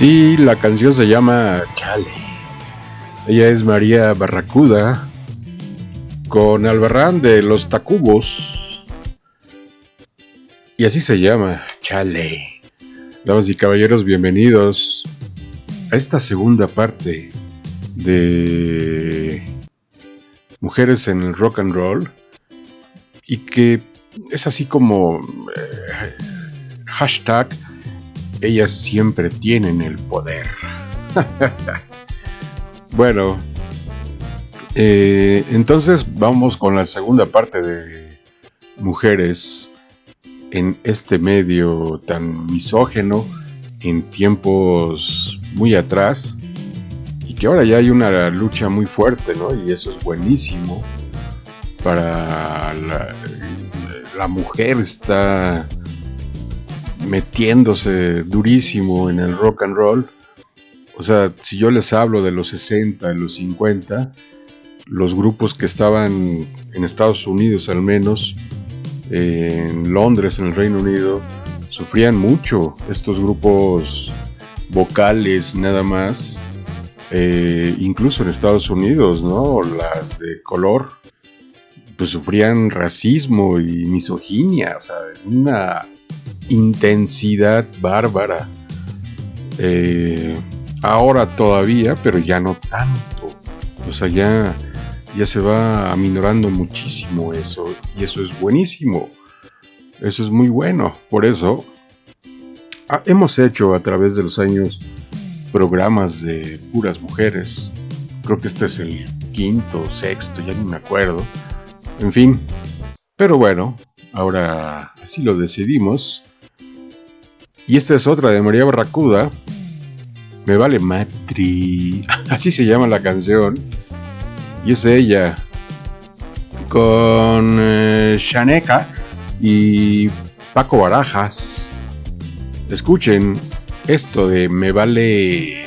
Sí, la canción se llama Chale. Ella es María Barracuda con Albarrán de los Tacubos. Y así se llama, Chale. Damas y caballeros, bienvenidos a esta segunda parte de Mujeres en el Rock and Roll. Y que es así como eh, hashtag ellas siempre tienen el poder. bueno, eh, entonces vamos con la segunda parte de mujeres en este medio tan misógeno en tiempos muy atrás y que ahora ya hay una lucha muy fuerte, ¿no? Y eso es buenísimo para la, la mujer está metiéndose durísimo en el rock and roll. O sea, si yo les hablo de los 60, de los 50, los grupos que estaban en Estados Unidos al menos, en Londres, en el Reino Unido, sufrían mucho estos grupos vocales nada más, eh, incluso en Estados Unidos, ¿no? Las de color, pues sufrían racismo y misoginia, o sea, una intensidad bárbara. Eh, ahora todavía, pero ya no tanto. O sea, ya, se va aminorando muchísimo eso. Y eso es buenísimo. Eso es muy bueno. Por eso ah, hemos hecho a través de los años programas de puras mujeres. Creo que este es el quinto, sexto, ya ni me acuerdo. En fin. Pero bueno, ahora así lo decidimos. Y esta es otra de María Barracuda. Me vale matri. Así se llama la canción. Y es ella. Con eh, y Paco Barajas. Escuchen esto de Me vale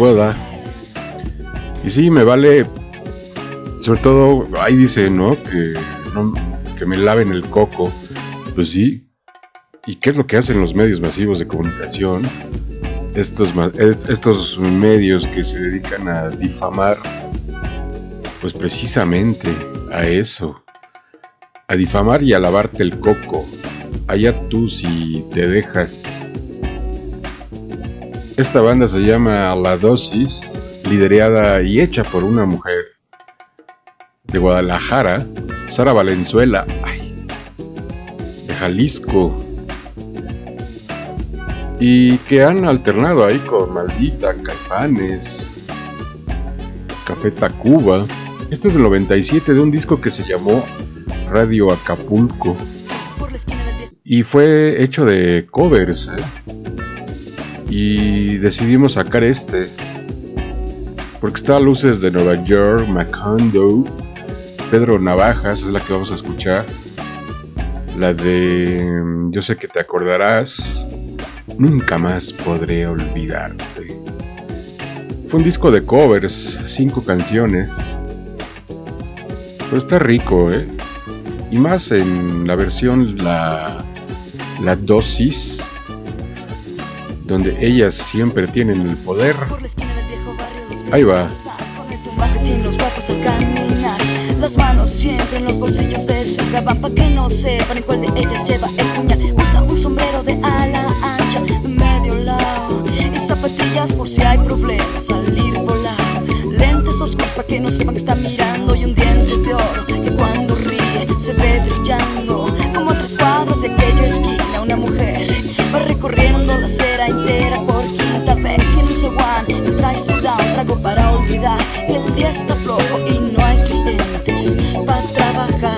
Barrepueda. Y sí, me vale, sobre todo, ahí dice, ¿no? Que, que me laven el coco. Pues sí. ¿Y qué es lo que hacen los medios masivos de comunicación? Estos, estos medios que se dedican a difamar, pues precisamente a eso, a difamar y a lavarte el coco. Allá tú si te dejas esta banda se llama La Dosis, liderada y hecha por una mujer de Guadalajara, Sara Valenzuela, de Jalisco. y que han alternado ahí con Maldita, Caifanes, Café Tacuba. Esto es del 97 de un disco que se llamó Radio Acapulco y fue hecho de covers. ¿eh? Y decidimos sacar este porque está Luces de Nueva York, Macondo, Pedro Navajas es la que vamos a escuchar. La de mm, Yo sé que te acordarás. Nunca más podré olvidarte. Fue un disco de covers, cinco canciones. Pero está rico, ¿eh? Y más en la versión, la, la dosis, donde ellas siempre tienen el poder. Ahí va. Las manos siempre en los bolsillos de su gabán Pa' que no sepan cuál de ellas lleva el puñal Usa un sombrero de ala ancha de medio lado Y zapatillas por si hay problemas salir volar Lentes oscuros pa' que no sepan que está mirando Y un diente de oro que cuando ríe se ve brillando Como tres cuadros de aquella esquina una mujer Va recorriendo la acera entera por quinta vez Y en un seguán trae su da un trago para olvidar Que el día está flojo y no hay clientes para trabajar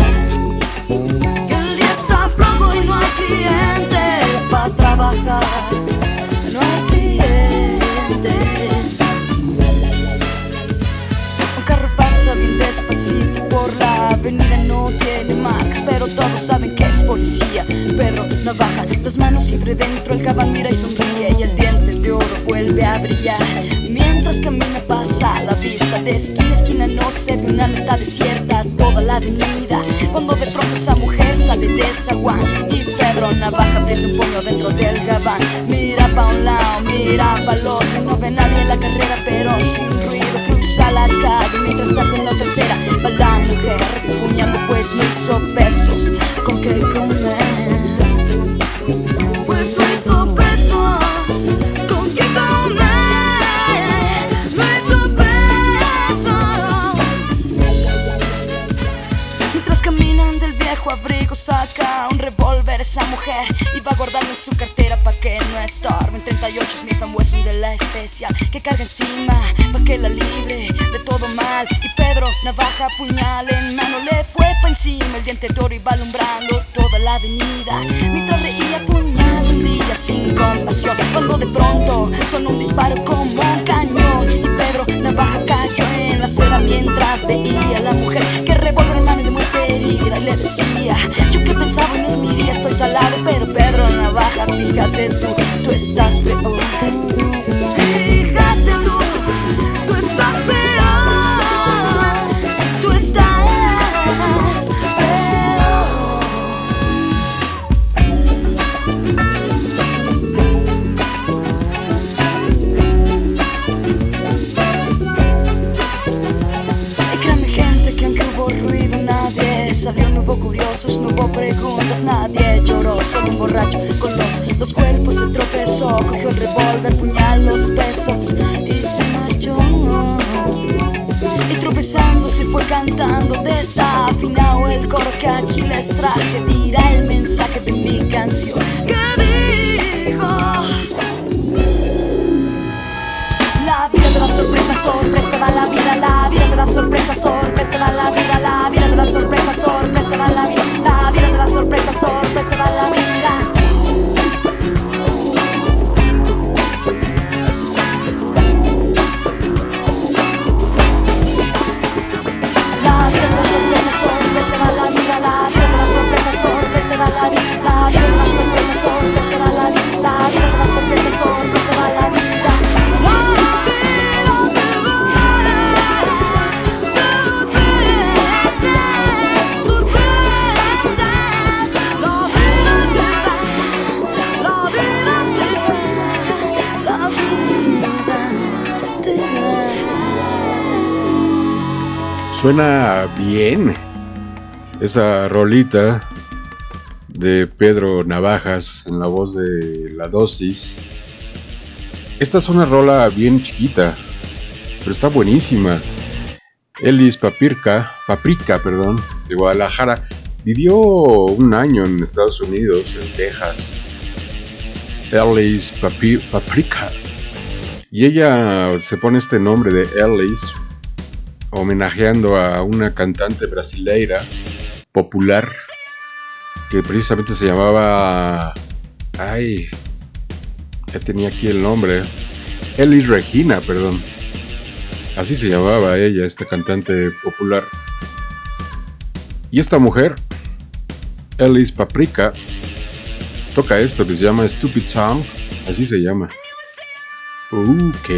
Que el día está flojo y no hay clientes para trabajar No hay clientes Un carro pasa bien despacito por la avenida No tiene marcas pero todos saben que es policía Pedro Navaja, manos siempre dentro El cabal mira y sonríe y el diente de oro vuelve a brillar. Mientras camina pasa la vista de esquina a esquina No se ve una está desierta toda la avenida. Cuando de pronto esa mujer sale del zaguán Y Pedro Navaja prende un puño dentro del gabán. Mira pa' un lado, mira pa' otro No ve nadie en la carrera pero sin ruido Cruza la calle. Mientras está en la tercera Va la mujer repuñando pues no hizo pesos estorben 38 Smith Wesson de la especial. Que carga encima pa' que la libre de todo mal. Y Pedro navaja puñal en mano le fue pa' encima. El diente de oro iba alumbrando toda la avenida. Mientras reía puñal un día sin compasión. Cuando de pronto sonó un disparo como un cañón. Y Pedro navaja cayó en la acera mientras veía a la mujer que revólver en mano y de muerte herida y le decía yo que pensaba en mi día estoy salado pero Pedro Navajas fíjate tú tú estás peor fíjate hubo preguntas, nadie lloró, solo un borracho con los dos cuerpos se tropezó, cogió el revólver, puñal, los besos y se marchó. Y tropezando se fue cantando desafinado el coro que aquí les traje, dirá el mensaje de mi canción que dijo. La vida te da sorpresa, sorpresa te da la vida, la vida te da sorpresa, sorpresa te da la vida, la vida te da sorpresa, sorpresa te vida, la vida sorpresa, sorpresa te da la vida. Suena bien esa rolita de Pedro Navajas en la voz de La Dosis. Esta es una rola bien chiquita, pero está buenísima. Ellis Papirka, Paprika, perdón, de Guadalajara, vivió un año en Estados Unidos, en Texas. Ellis Paprika. Y ella se pone este nombre de Ellis homenajeando a una cantante brasileira popular que precisamente se llamaba... Ay, ya tenía aquí el nombre. Ellis Regina, perdón. Así se llamaba ella, esta cantante popular. Y esta mujer, Ellis Paprika, toca esto que se llama Stupid Song. Así se llama. Ok.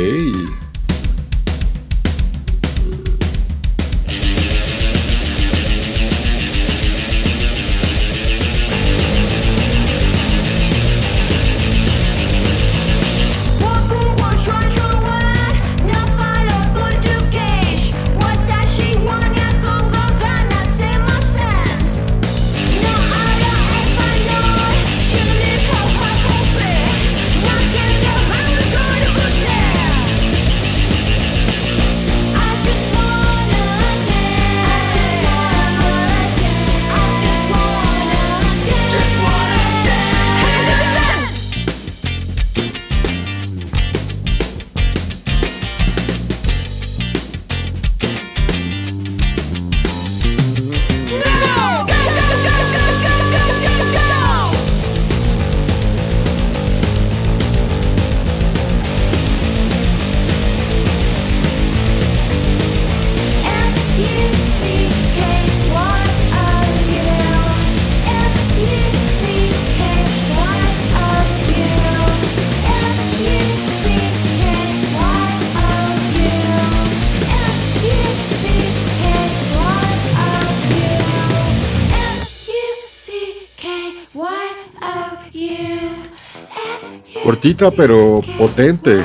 Pero potente.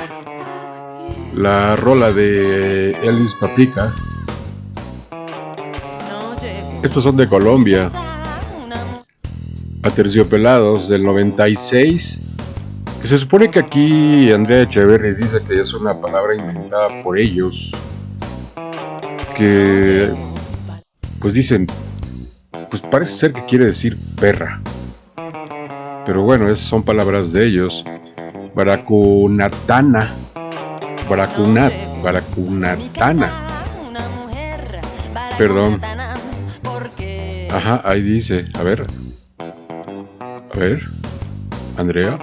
La rola de Ellis Paprika. Estos son de Colombia. Aterciopelados del 96. Que se supone que aquí Andrea Echeverry dice que es una palabra inventada por ellos. Que pues dicen, pues parece ser que quiere decir perra. Pero bueno, esas son palabras de ellos. Baracunatana. Baracunat. Baracunatana. Perdón. Ajá, ahí dice. A ver. A ver. Andrea.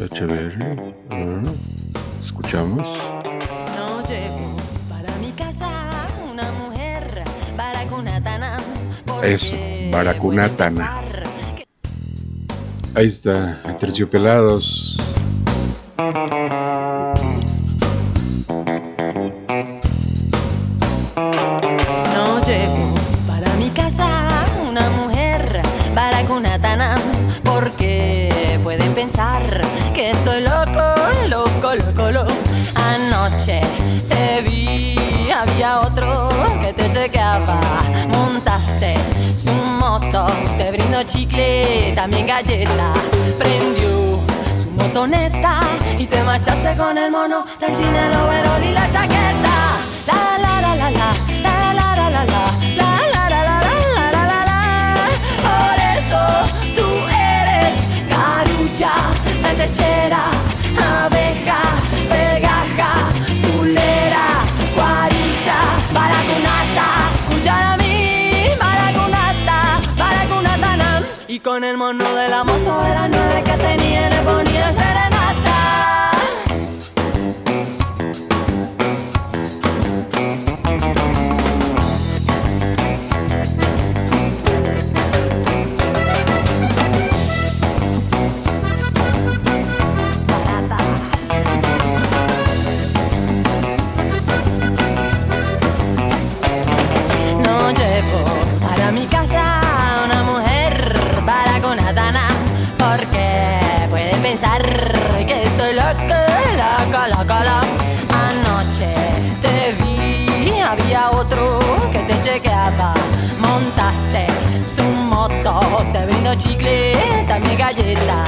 Echeverry. escuchamos. No llevo para mi casa una mujer. Eso, baracunatana. Ahí está, terciopelados. No llevo para mi casa una mujer para baracunatana porque pueden pensar que estoy loco, loco, loco, loco. Anoche te vi, había otro que te chequeaba, montaste su te brindo chicle, también galleta, prendió su motoneta y te marchaste con el mono del chino, el overol y la chaqueta. La la la la la, la la la la la, la la la la la la la la. Por eso tú eres carucha, lechera, abeja, Y con el mono de la moto era nueve que tenía le ponía Su moto, te brindo chicle, también galleta.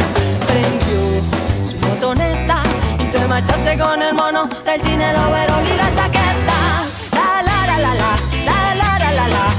Prendió su motoneta y te marchaste con el mono del cine, el overol y la chaqueta. La la la la la, la la la la la. la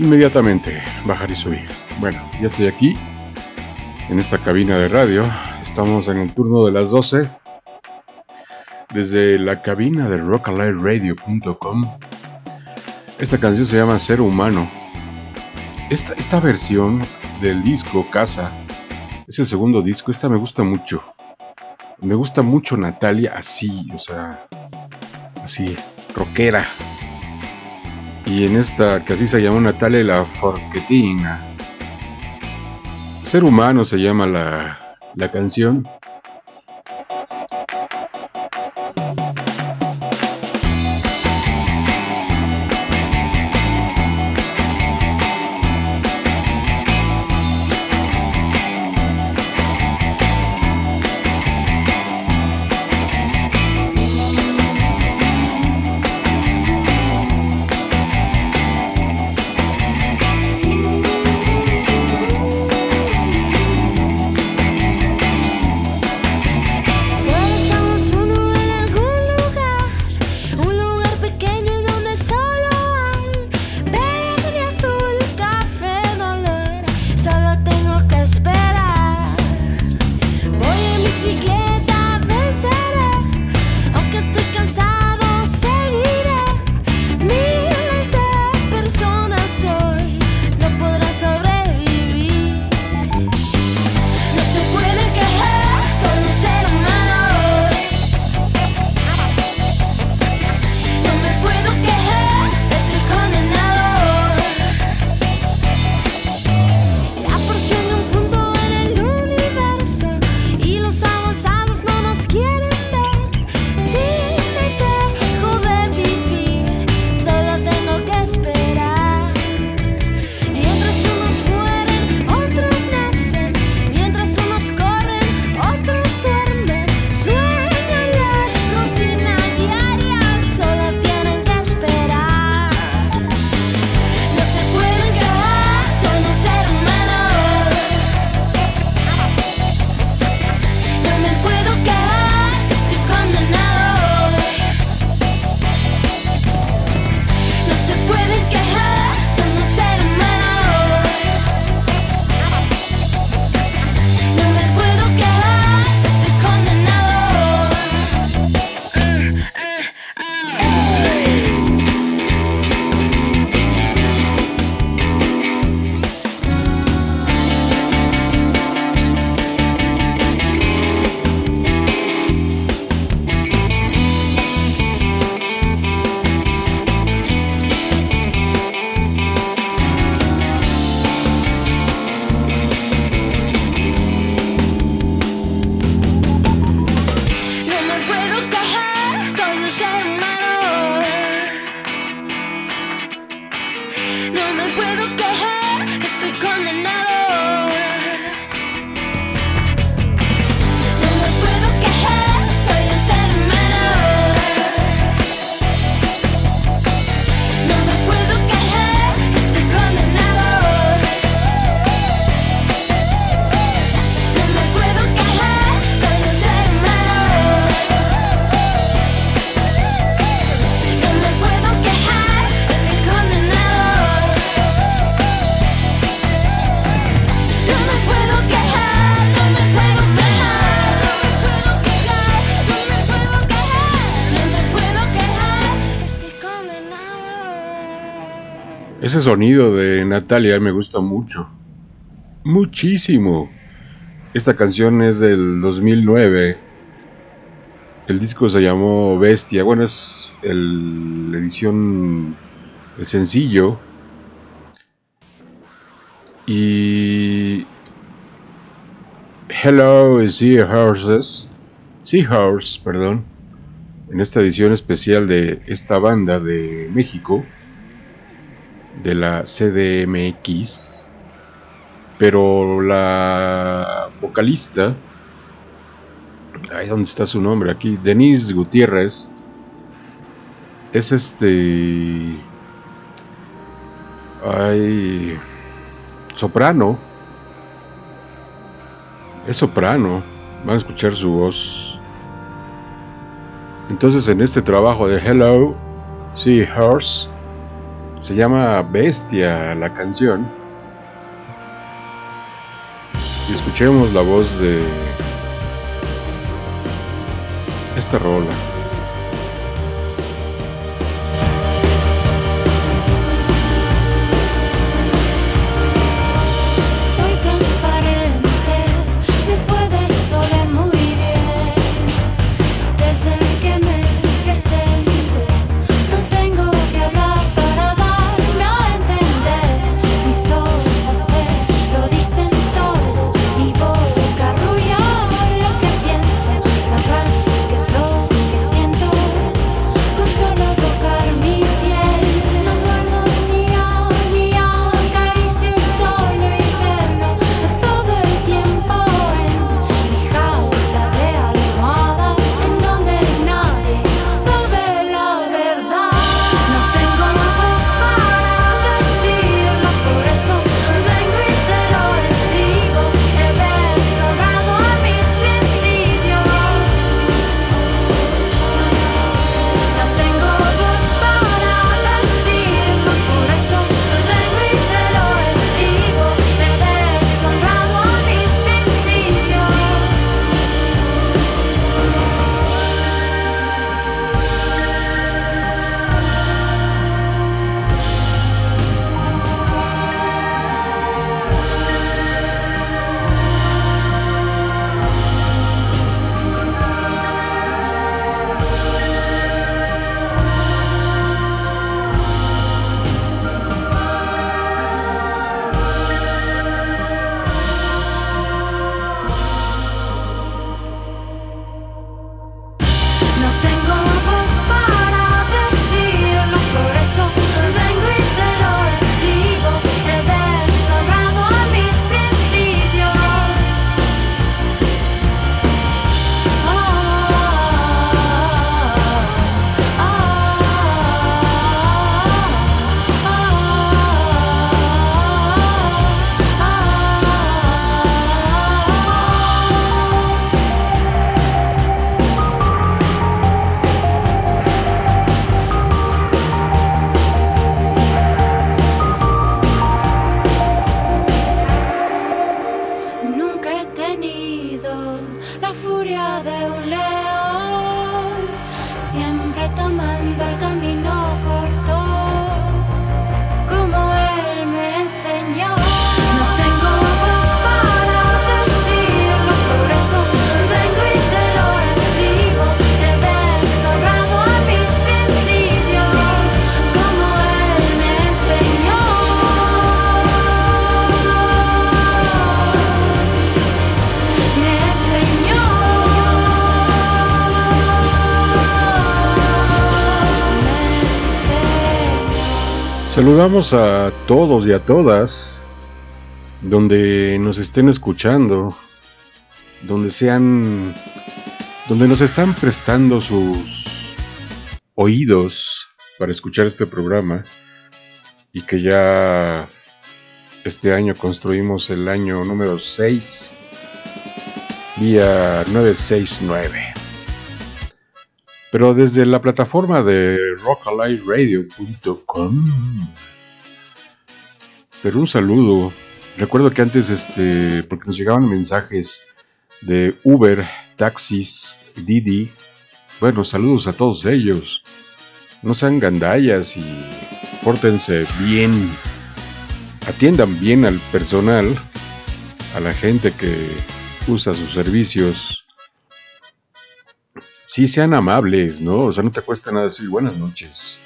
Inmediatamente, bajar y subir. Bueno, ya estoy aquí, en esta cabina de radio. Estamos en el turno de las 12. Desde la cabina de rockalightradio.com. Esta canción se llama Ser Humano. Esta, esta versión del disco Casa es el segundo disco. Esta me gusta mucho. Me gusta mucho Natalia así, o sea, así, rockera. Y en esta que así se llama Natalia la Forquetina. Ser humano se llama la, la canción. Sonido de Natalia me gusta mucho. Muchísimo. Esta canción es del 2009. El disco se llamó Bestia. Bueno, es el- la edición, el sencillo. Y Hello Seahorses, Seahorse, perdón, en esta edición especial de esta banda de México, de la CDMX, pero la vocalista, ahí donde está su nombre aquí, Denise Gutiérrez, es este, ay, soprano es soprano, van a escuchar su voz. Entonces en este trabajo de Hello, sí, Horse, se llama Bestia la canción. Y escuchemos la voz de esta rola. Saludamos a todos y a todas donde nos estén escuchando, donde sean, donde nos están prestando sus oídos para escuchar este programa y que ya este año construimos el año número 6 vía 969. Pero desde la plataforma de rockalightradio.com. Pero un saludo. Recuerdo que antes, este, porque nos llegaban mensajes de Uber, taxis, Didi. Bueno, saludos a todos ellos. No sean gandallas y pórtense bien. Atiendan bien al personal, a la gente que usa sus servicios sí sean amables, ¿no? O sea, no te cuesta nada decir buenas noches.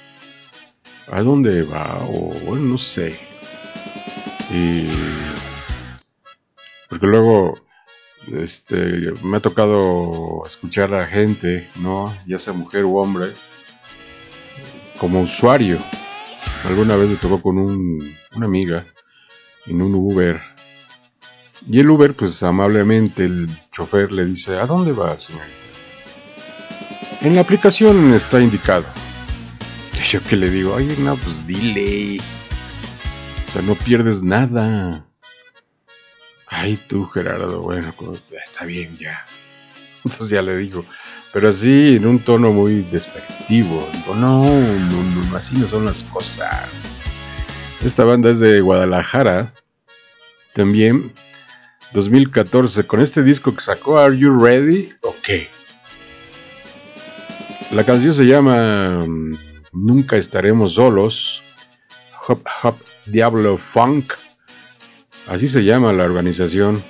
¿A dónde va? O bueno, no sé. porque luego Este, me ha tocado escuchar a gente, ¿no? Ya sea mujer u hombre, como usuario. Alguna vez me tocó con un, una amiga en un Uber. Y el Uber, pues amablemente, el chofer le dice, ¿a dónde vas, señorita? En la aplicación está indicado. Y yo que le digo, oye, no, pues dile. O sea, no pierdes nada. Ay, tú, Gerardo, bueno, pues, está bien ya. Entonces ya le digo, pero así en un tono muy despectivo. Digo, no, no, no, así no son las cosas. Esta banda es de Guadalajara. También 2014 con este disco que sacó Are You Ready? Ok. La canción se llama mm, Nunca estaremos solos. Hop Hop Diablo Funk. Así se llama la organización.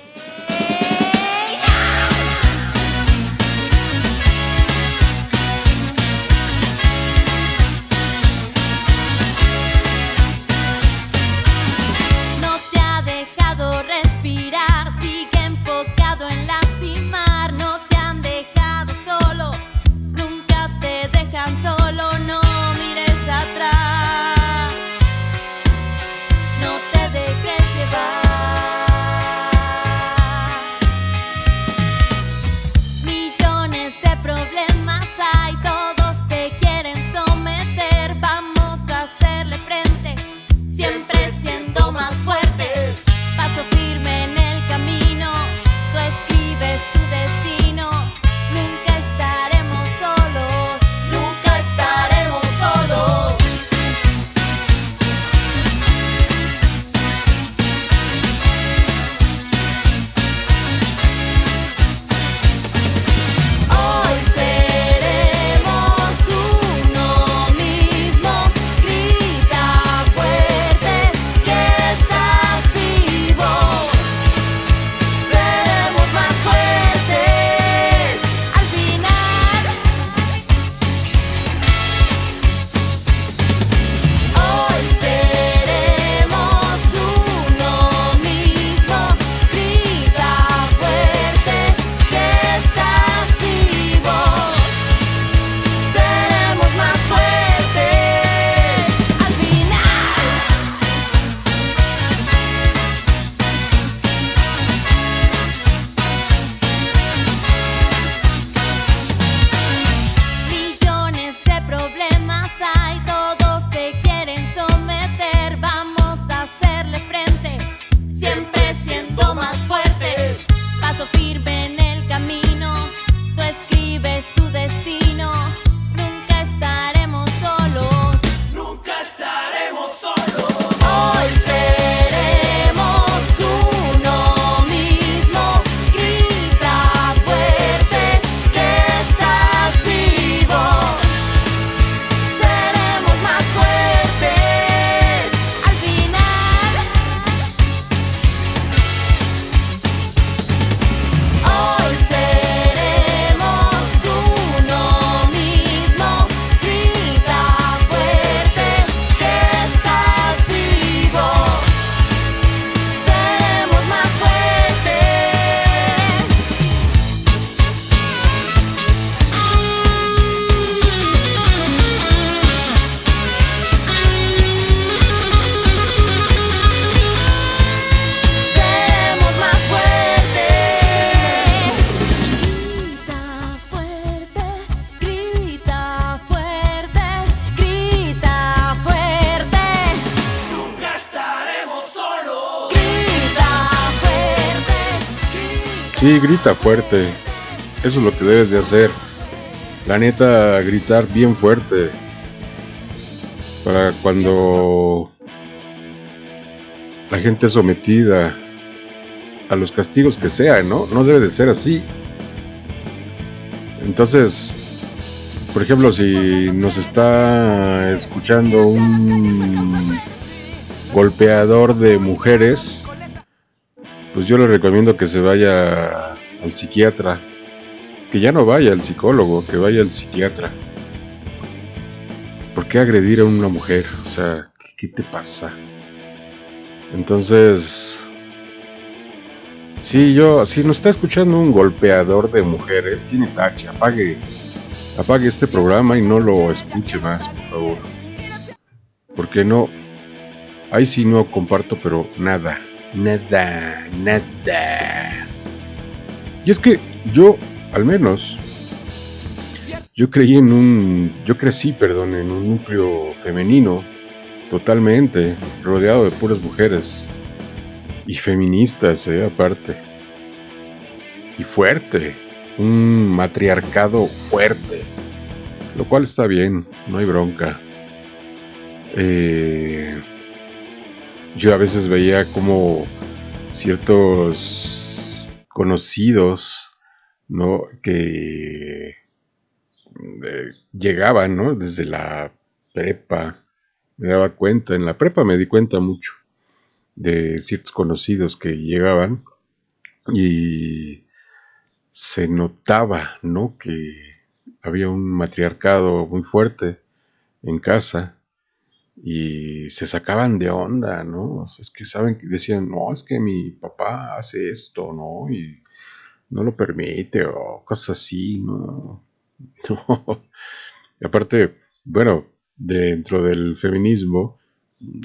Sí, grita fuerte. Eso es lo que debes de hacer. La neta, gritar bien fuerte. Para cuando la gente es sometida a los castigos que sean, ¿no? No debe de ser así. Entonces, por ejemplo, si nos está escuchando un golpeador de mujeres, pues yo le recomiendo que se vaya al psiquiatra. Que ya no vaya al psicólogo, que vaya al psiquiatra. ¿Por qué agredir a una mujer? O sea, ¿qué, te pasa? Entonces, Sí, yo, si nos está escuchando un golpeador de mujeres, tiene tache, apague, apague este programa y no lo escuche más, por favor. Porque no, ahí sí no comparto, pero nada, nada, nada. Y es que yo, al menos, yo creí en un, yo crecí, perdón, en un núcleo femenino, totalmente, rodeado de puras mujeres. Y feministas, eh, aparte. Y fuerte. Un matriarcado fuerte. Lo cual está bien, no hay bronca. Eh, yo a veces veía como ciertos conocidos, ¿no? Que eh, llegaban, ¿no? Desde la prepa. Me daba cuenta, en la prepa me di cuenta mucho de ciertos conocidos que llegaban y se notaba, ¿no? Que había un matriarcado muy fuerte en casa y se sacaban de onda, ¿no? Es que saben que decían, no, es que mi papá hace esto, ¿no? Y no lo permite o cosas así, ¿no? No. Aparte, bueno, dentro del feminismo,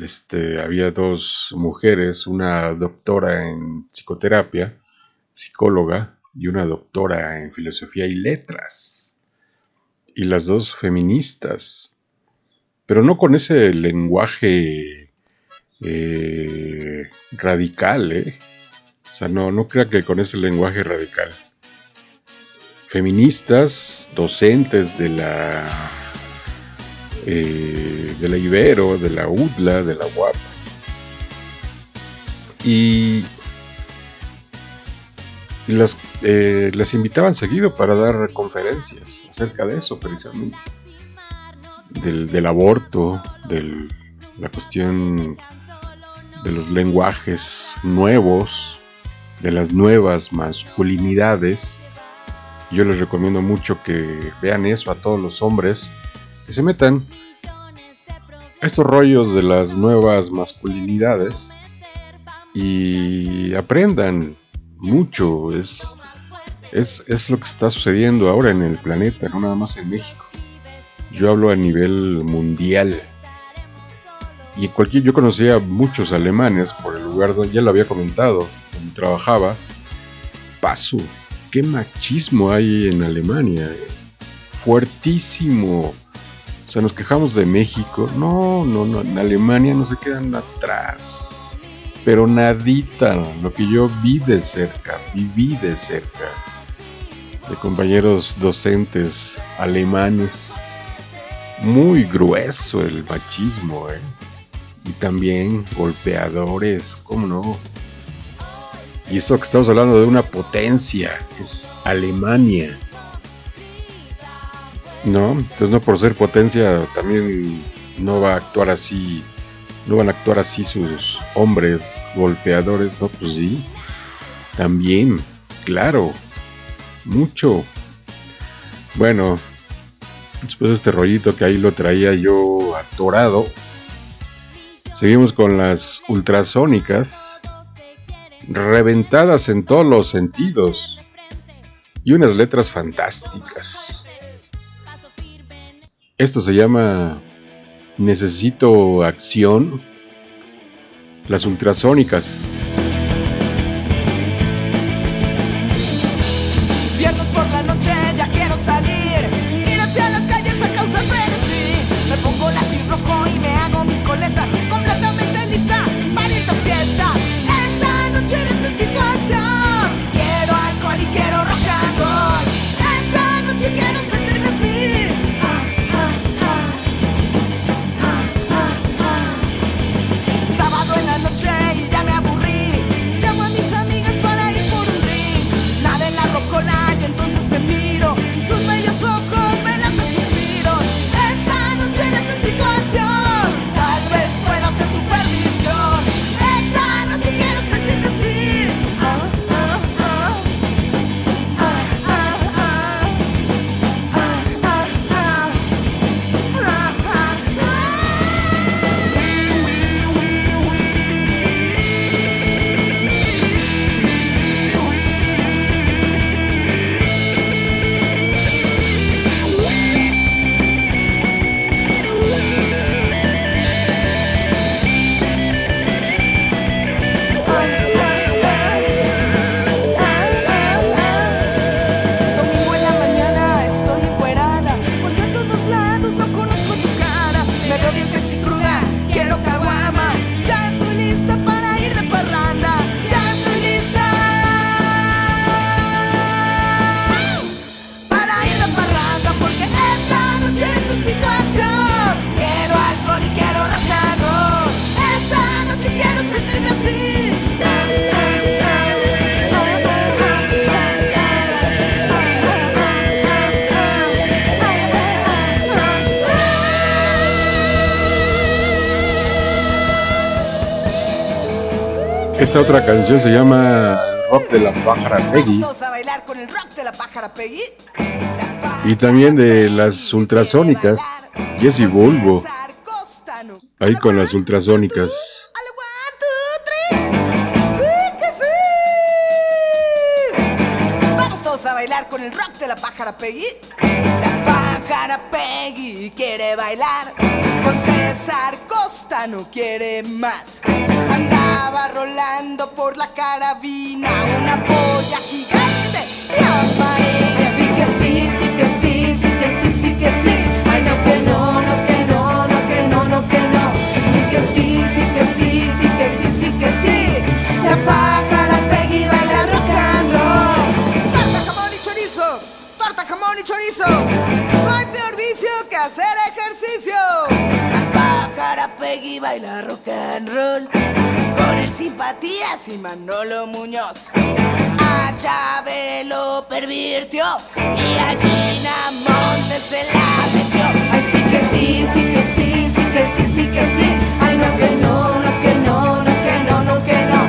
este, había dos mujeres, una doctora en psicoterapia, psicóloga, y una doctora en filosofía y letras. Y las dos feministas, pero no con ese lenguaje eh, radical, ¿eh? O sea, no, no crea que con ese lenguaje radical. Feministas, docentes de la eh, de la Ibero, de la UDLA, de la UAP. Y, las, eh, las invitaban seguido para dar conferencias acerca de eso, precisamente. Del, del aborto, de la cuestión de los lenguajes nuevos, de las nuevas masculinidades. Yo les recomiendo mucho que vean eso a todos los hombres que se metan estos rollos de las nuevas masculinidades y aprendan mucho. Es, es, es, lo que está sucediendo ahora en el planeta, no nada más en México. Yo hablo a nivel mundial. Y cualquier, yo conocía muchos alemanes por el lugar donde ya lo había comentado, donde trabajaba. Paso, qué machismo hay en Alemania. Fuertísimo. O sea, nos quejamos de México. No, no, no. En Alemania no se quedan atrás. Pero nadita. Lo que yo vi de cerca, viví de cerca. De compañeros docentes alemanes. Muy grueso el machismo, ¿eh? Y también golpeadores, ¿cómo no? Y eso que estamos hablando de una potencia, es Alemania. No, entonces no por ser potencia también no va a actuar así, no van a actuar así sus hombres golpeadores, no, pues sí, también, claro, mucho. Bueno, después de este rollito que ahí lo traía yo atorado, seguimos con las ultrasónicas, reventadas en todos los sentidos y unas letras fantásticas. Esto se llama Necesito acción. Las ultrasónicas. Esta otra canción se llama Rock de la Pájara Peggy. Todos a bailar con el rock de la pájara Peggy. Y también de las ultrasónicas, Jesse Volvo, ahí con las ultrasónicas. Vamos todos a bailar con el rock de la pájara Peggy. La pájara Peggy quiere bailar con César Costa, no quiere más. Andaba rolando por la carabina una polla gigante y amarilla. Sí que sí, sí que sí, sí que sí, sí que sí. Baila rock and roll. Con el simpatías y Manolo Muñoz. A Chabelo pervirtió y a Gina Montes se la metió. Ay, sí que sí, sí que sí, sí que sí, sí que sí. Ay, no que no, no que no, no que no, no que no.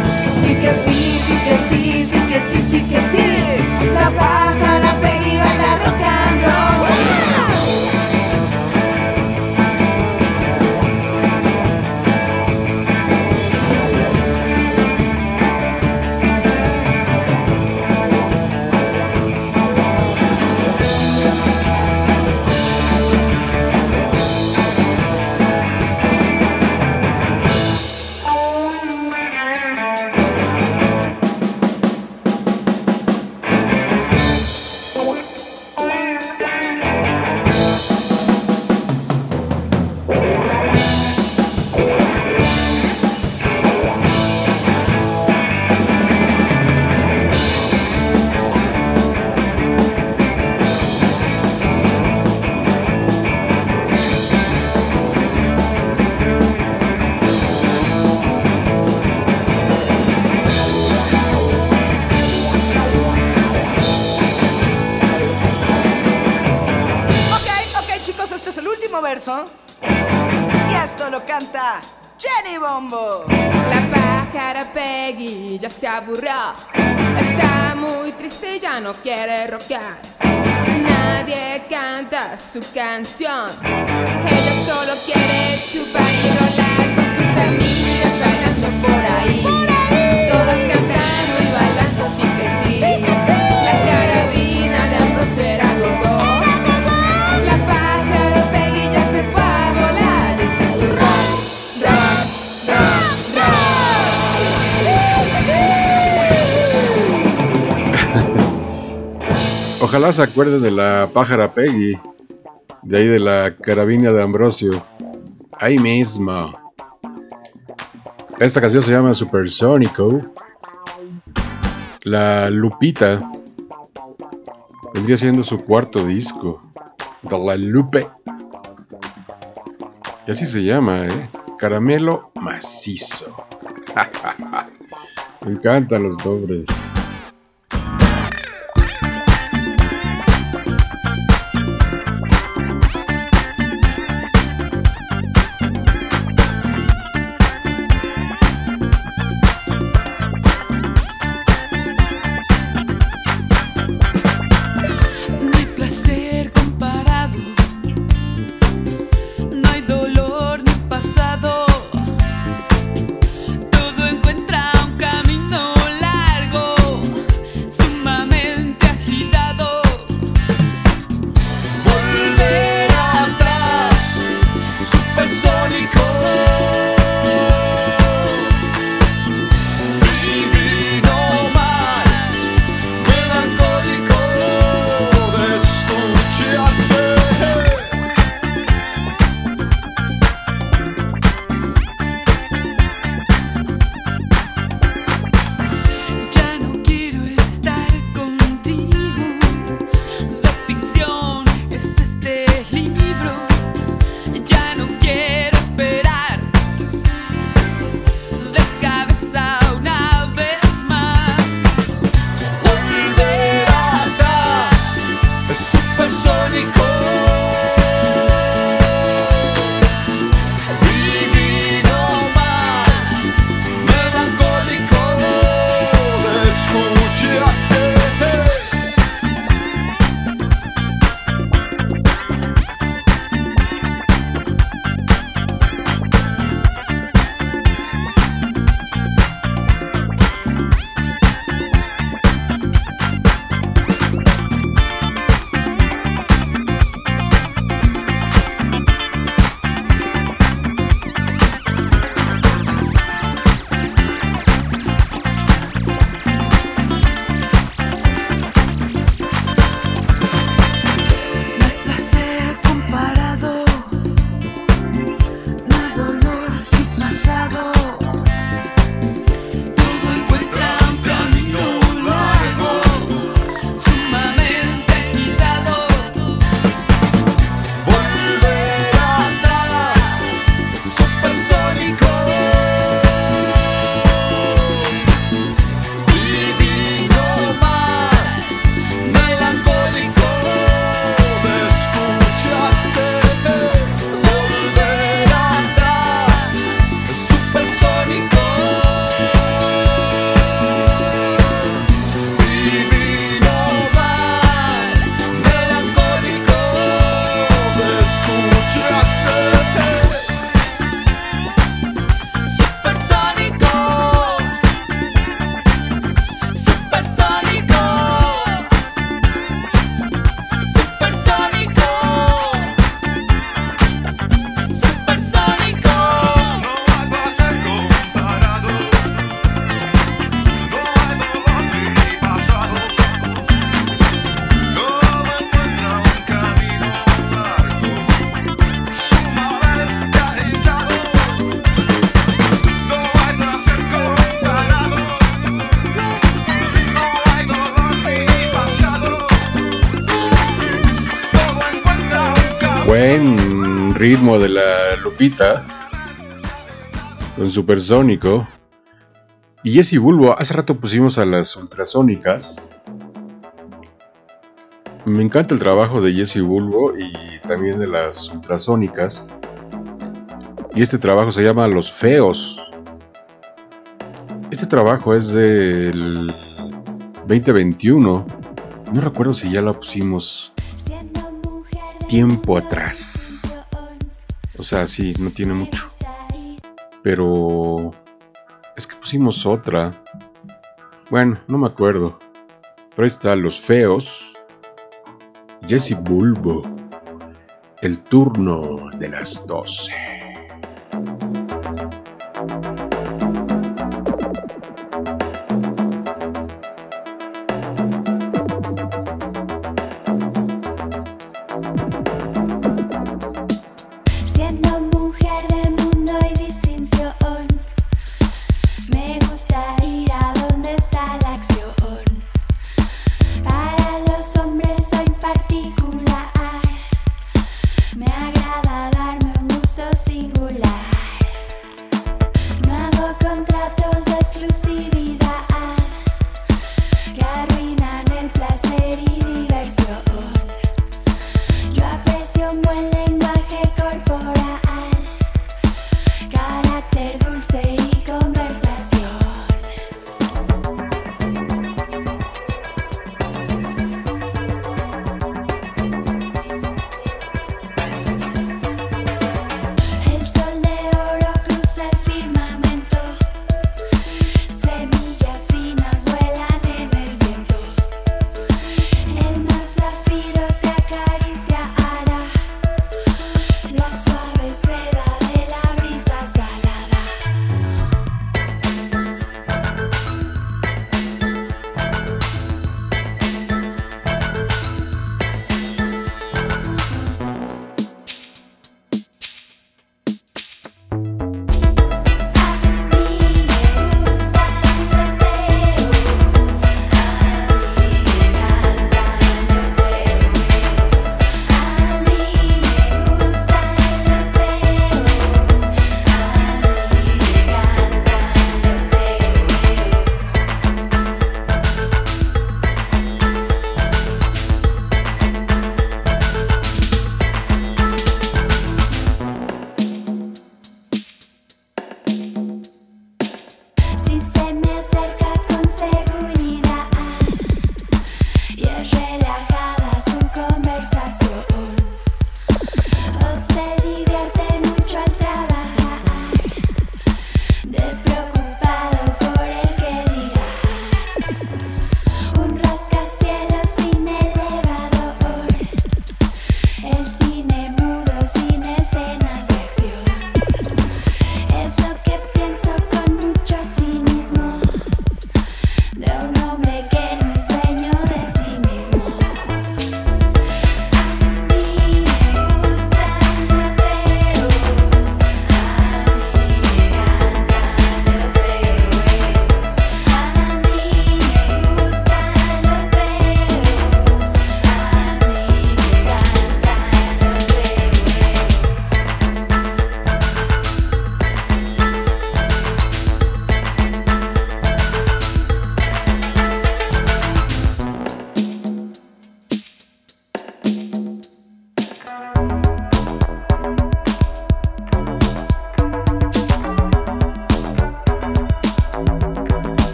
Sí que sí, sí que sí, sí que sí, sí que sí. La pájara Peggy Jenny Bombo. La pájara Peggy ya se aburrió. Está muy triste y ya no quiere rockear. Nadie canta su canción. Ella solo quiere chupar y rolar con sus amigas bailando por ahí. Todas cantando y bailando sí que sí. Ojalá se acuerden de la pájara Peggy, de ahí de la carabina de Ambrosio. Ahí mismo. Esta canción se llama Supersónico. La Lupita vendría siendo su cuarto disco. De la Lupe. Y así se llama, ¿eh? Caramelo macizo. Me encantan los nombres. Ritmo de la Lupita con Supersónico. Y Jesse Bulbo, hace rato pusimos a las ultrasónicas. Me encanta el trabajo de Jesse Bulbo y también de las ultrasónicas. Y este trabajo se llama Los Feos. Este trabajo es del 2021. No recuerdo si ya la pusimos tiempo atrás. Sea, sí, no tiene mucho. Pero es que pusimos otra. Bueno, no me acuerdo. Pero ahí está, Los Feos. Jesse Bulbo. El turno de las 12.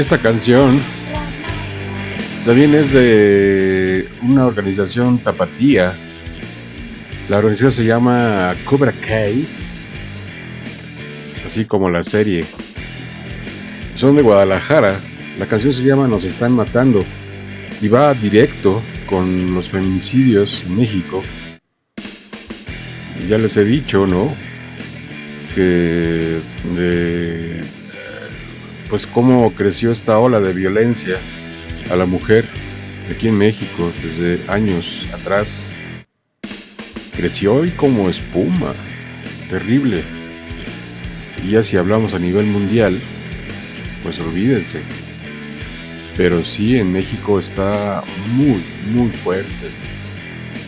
Esta canción también es de una organización tapatía. La organización se llama Cobra Kai, así como la serie. Son de Guadalajara. La canción se llama Nos están matando y va directo con los feminicidios en México. Ya les he dicho, ¿no? Que de pues cómo creció esta ola de violencia a la mujer aquí en México desde años atrás. Creció y como espuma, terrible. Y ya si hablamos a nivel mundial, pues olvídense. Pero sí, en México está muy, muy fuerte.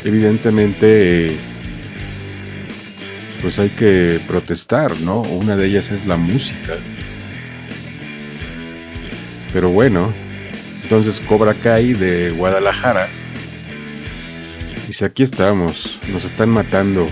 Evidentemente, pues hay que protestar, ¿no? Una de ellas es la música. Pero bueno, entonces Cobra Kai de Guadalajara. Dice, aquí estamos, nos están matando.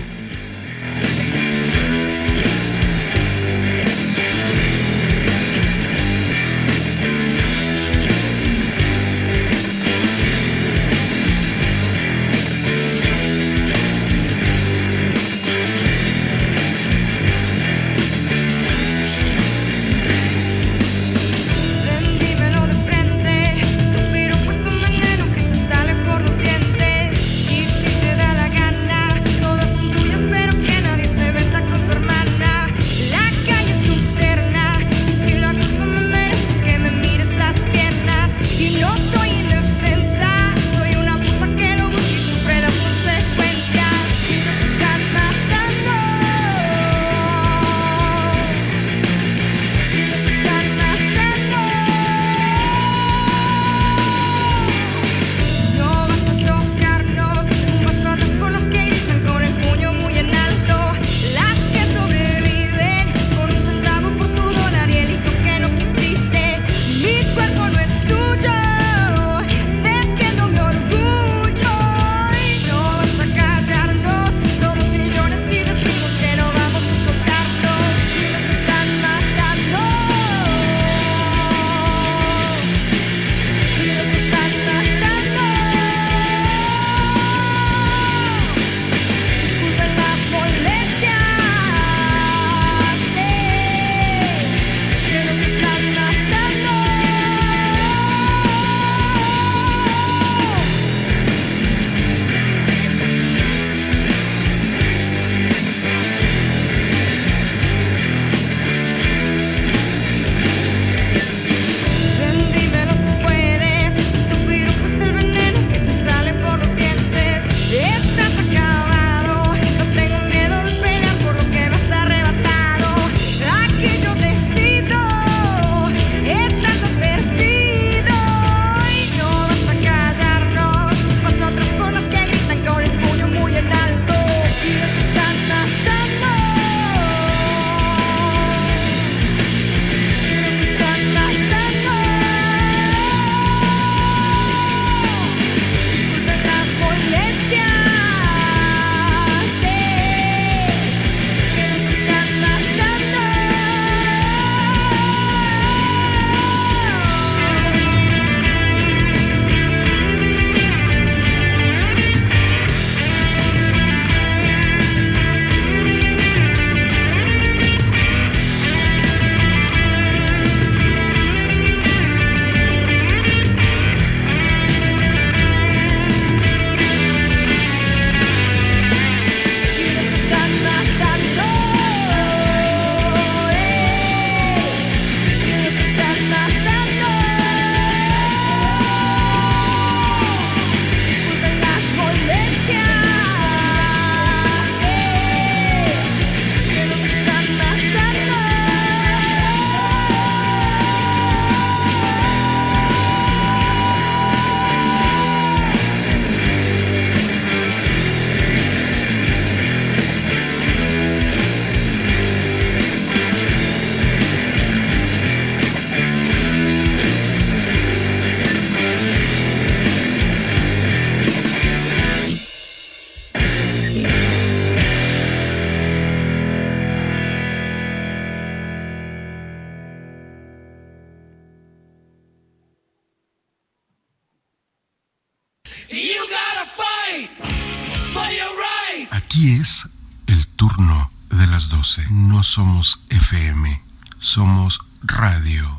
Somos FM, somos radio.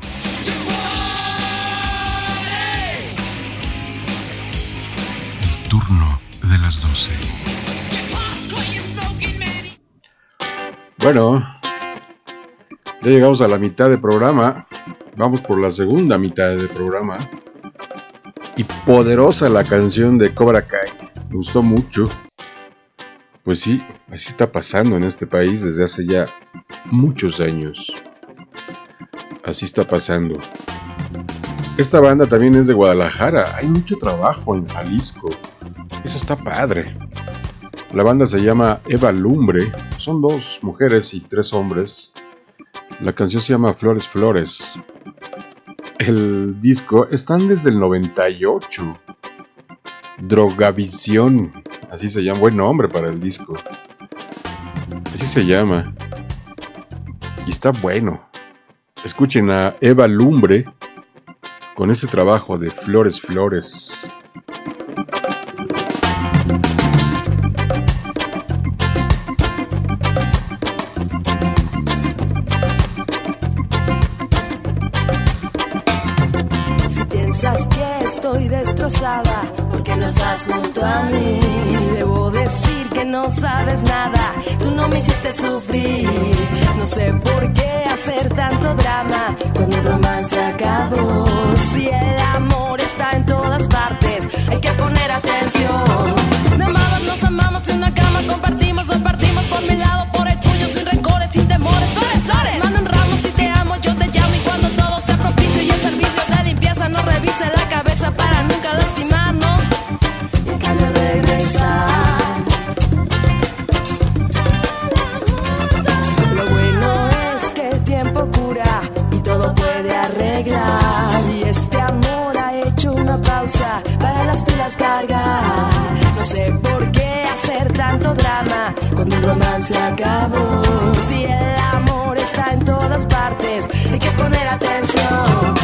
El turno de las 12. Bueno, ya llegamos a la mitad del programa. Vamos por la segunda mitad del programa. Y poderosa la canción de Cobra Kai. Me gustó mucho. Pues sí, así está pasando en este país desde hace ya muchos años. Así está pasando. Esta banda también es de Guadalajara. Hay mucho trabajo en Jalisco. Eso está padre. La banda se llama Eva Lumbre. Son dos mujeres y tres hombres. La canción se llama Flores Flores. El disco están desde el 98. Drogavisión. Así se llama. Buen nombre para el disco. Así se llama. Y está bueno. Escuchen a Eva Lumbre con este trabajo de Flores Flores. Estoy destrozada, porque no estás junto a mí? Debo decir que no sabes nada, tú no me hiciste sufrir. No sé por qué hacer tanto drama cuando el romance acabó. Si el amor está en todas partes, hay que poner atención. No amamos, nos amamos en una cama, compartimos, hoy partimos por mi lado, No sé por qué hacer tanto drama cuando el romance acabó. Si el amor está en todas partes, hay que poner atención.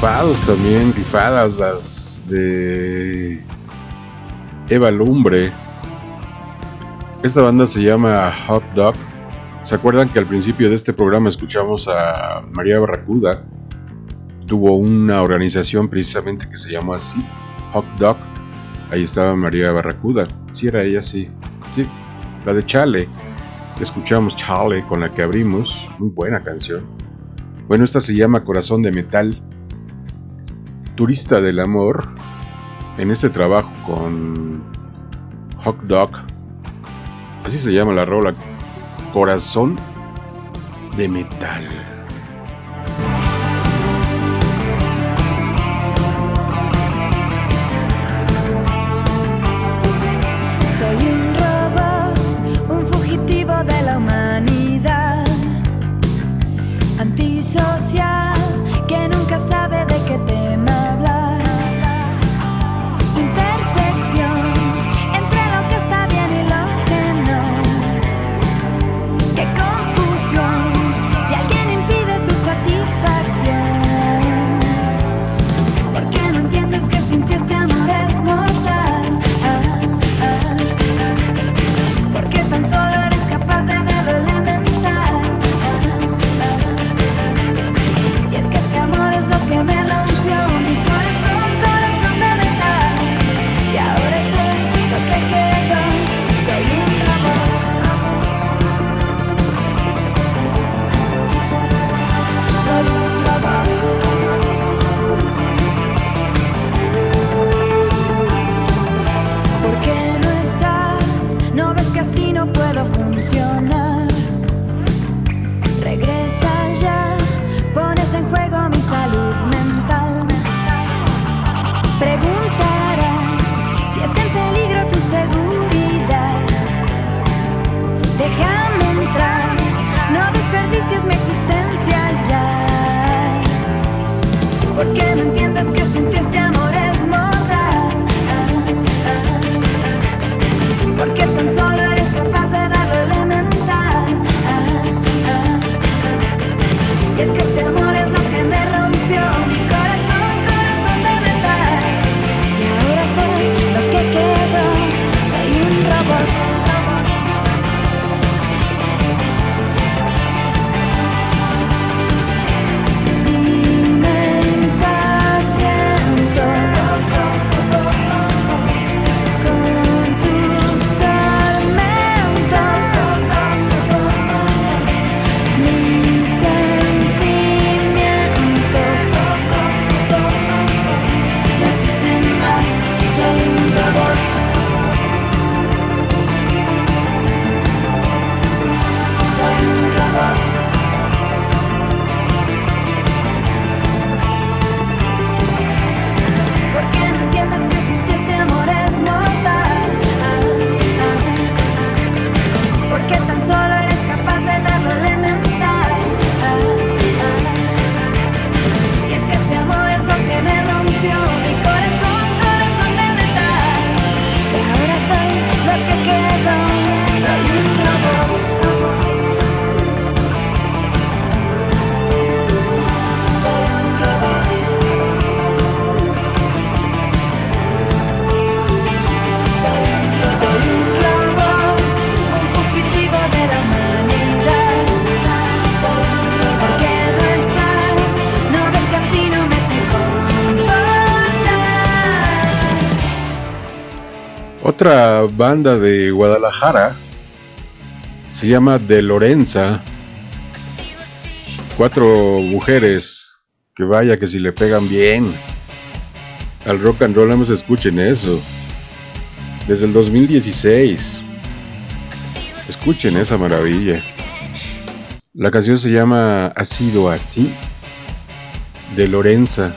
Rifados también, rifadas las de Eva Lumbre. Esta banda se llama Hot Dog. ¿Se acuerdan que al principio de este programa escuchamos a María Barracuda? Tuvo una organización precisamente que se llamó así, Hot Dog. Ahí estaba María Barracuda. Sí, era ella, sí. Sí, la de Chale. Escuchamos Chale con la que abrimos. Muy buena canción. Bueno, esta se llama Corazón de Metal. Turista del Amor. En este trabajo con Hot Dog. Así se llama la rola. Corazón de Metal. banda de Guadalajara. Se llama De Lorenza. Cuatro mujeres. Que vaya que si le pegan bien. Al rock and roll hemos escuchen eso. Desde el 2016. Escuchen esa maravilla. La canción se llama Ha sido así. De Lorenza.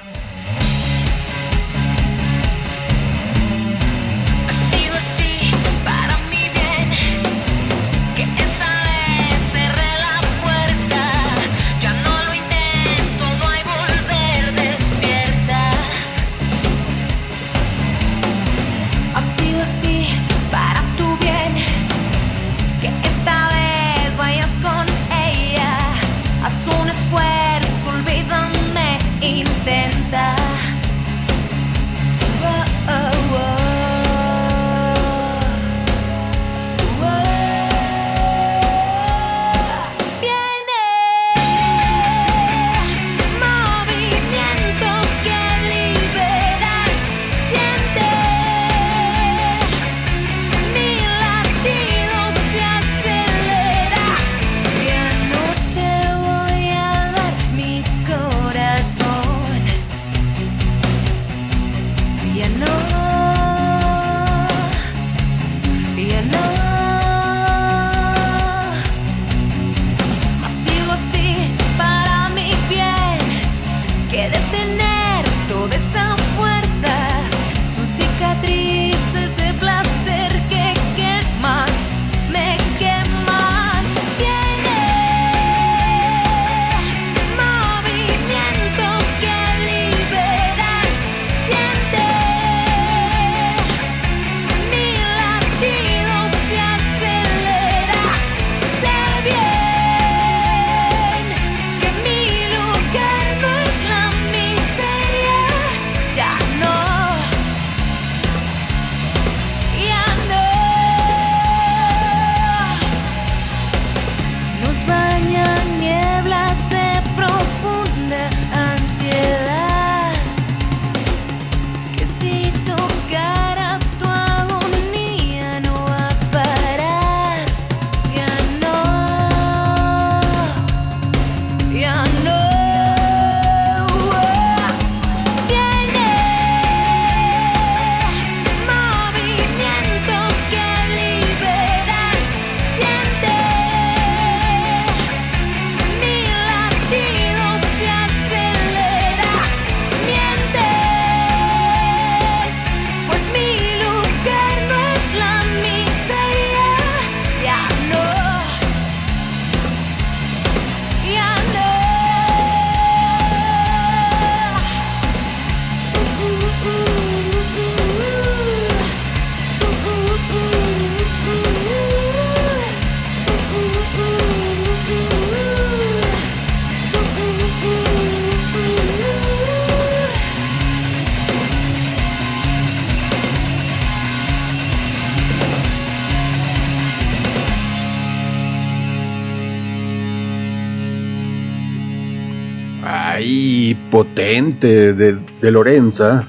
De, de Lorenza.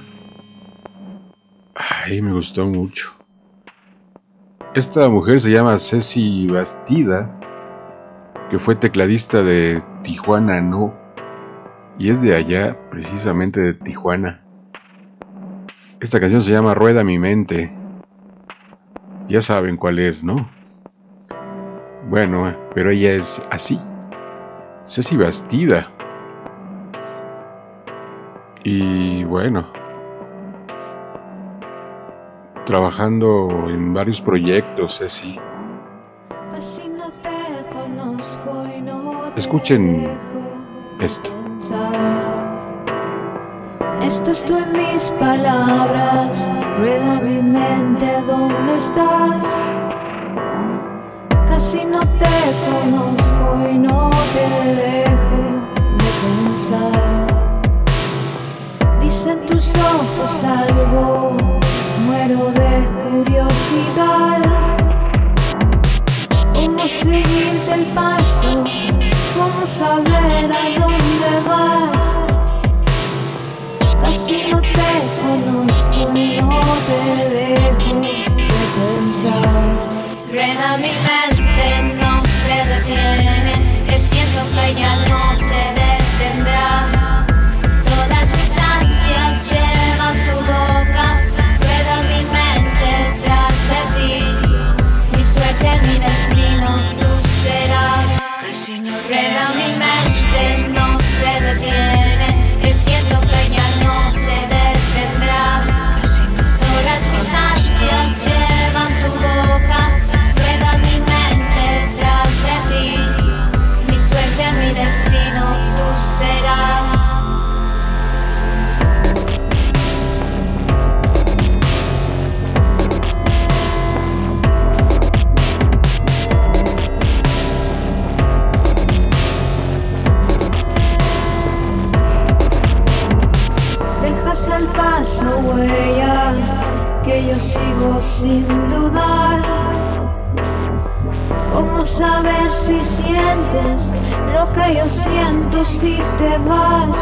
Ay, me gustó mucho. Esta mujer se llama Ceci Bastida, que fue tecladista de Tijuana No, y es de allá, precisamente de Tijuana. Esta canción se llama Rueda mi mente. Ya saben cuál es, ¿no? Bueno, pero ella es así. Ceci Bastida. Y bueno, trabajando en varios proyectos, Ceci. Casi no te conozco y no te Escuchen esto. Estás tú en mis palabras, rueda mi mente, ¿dónde estás? Casi no te conozco y no te dejo de pensar. Dicen tus ojos algo, muero de curiosidad. ¿Cómo seguirte el paso? ¿Cómo saber a dónde vas? Casi no te conozco y no te dejo de pensar. Rueda mi mente, no se detiene, que siento que ya no yo siento si te vas?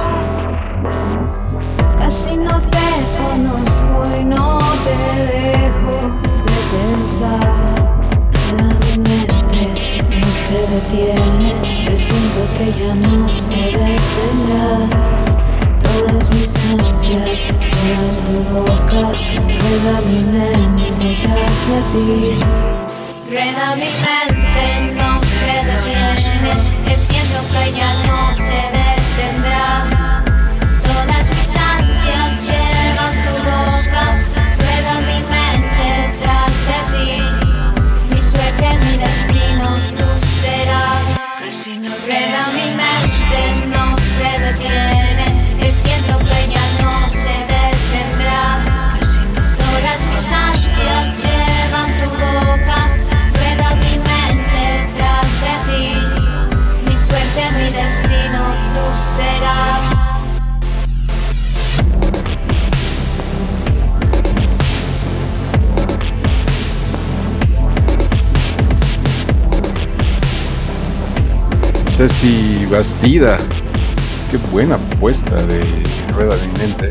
Casi no te conozco y no te dejo de pensar. Queda mi mente no se detiene, siento que ya no se detendrá. Todas mis ansias llevan tu boca, rueda mi mente detrás de ti. Rueda mi mente, no se detiene, que siento que ya no se detendrá. Ceci Bastida. Qué buena apuesta de Rueda de mi mente.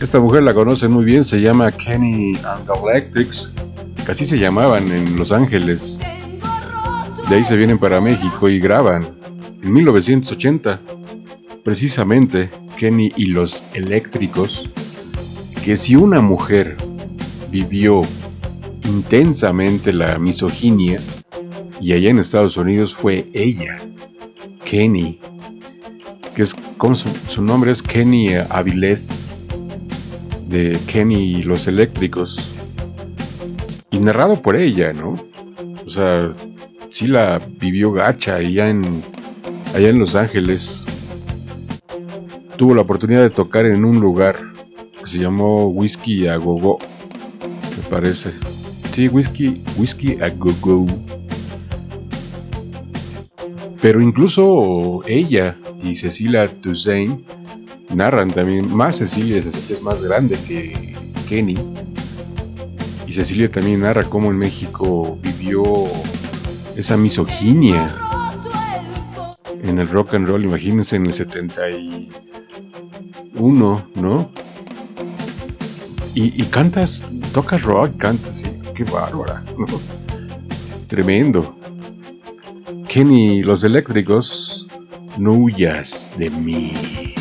Esta mujer la conocen muy bien, se llama Kenny and que así se llamaban en Los Ángeles. De ahí se vienen para México y graban. En 1980, precisamente, Kenny y los Eléctricos, que si una mujer vivió intensamente la misoginia, y allá en Estados Unidos fue ella, Kenny, que es su, su nombre es Kenny Avilés, de Kenny y los Eléctricos, y narrado por ella, ¿no? O sea, sí la vivió gacha allá en, allá en Los Ángeles. Tuvo la oportunidad de tocar en un lugar que se llamó Whisky a Go Go, me parece. Sí, Whisky, Whisky a Go Go. Pero incluso ella y Cecilia Toussaint narran también, más Cecilia, Cecilia es más grande que Kenny. Y Cecilia también narra cómo en México vivió esa misoginia en el rock and roll, imagínense en el 71, ¿no? Y, cantas, tocas rock, cantas, qué bárbara, ¿no? Tremendo. Kenny, los eléctricos, no huyas de mí.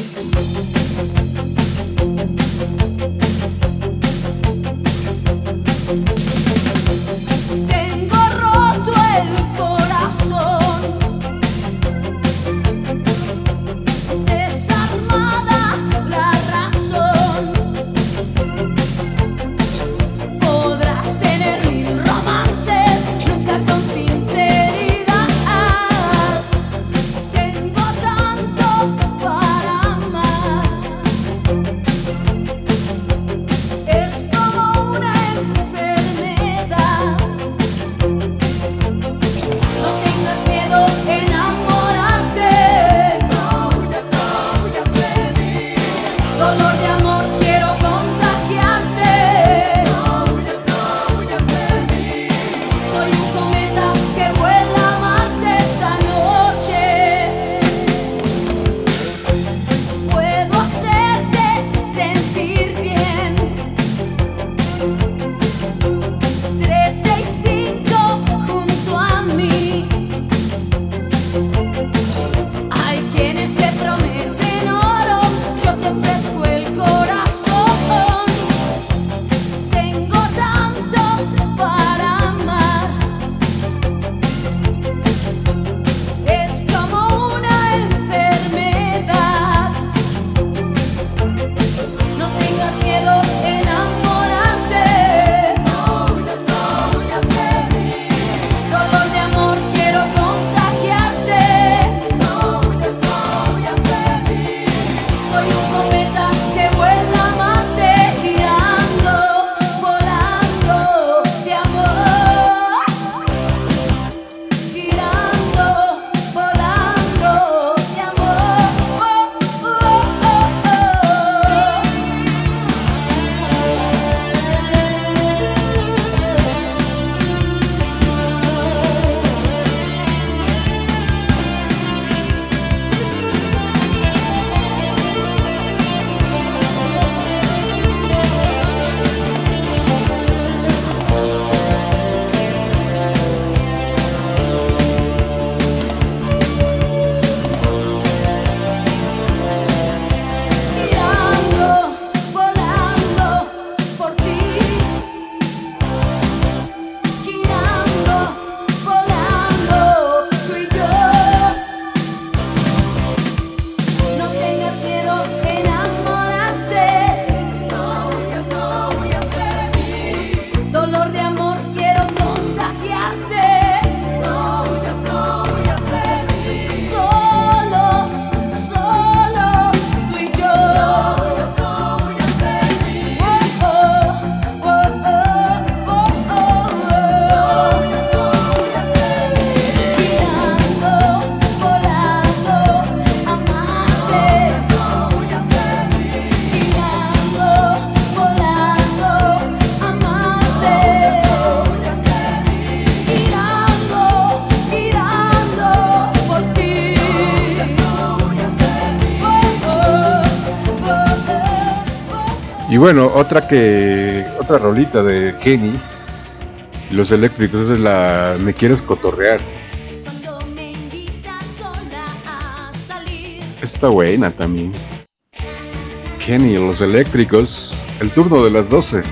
bueno, otra que. Otra rolita de Kenny. Los eléctricos, esa es la. Me quieres cotorrear. Está buena también. Kenny, los eléctricos. El turno de las 12.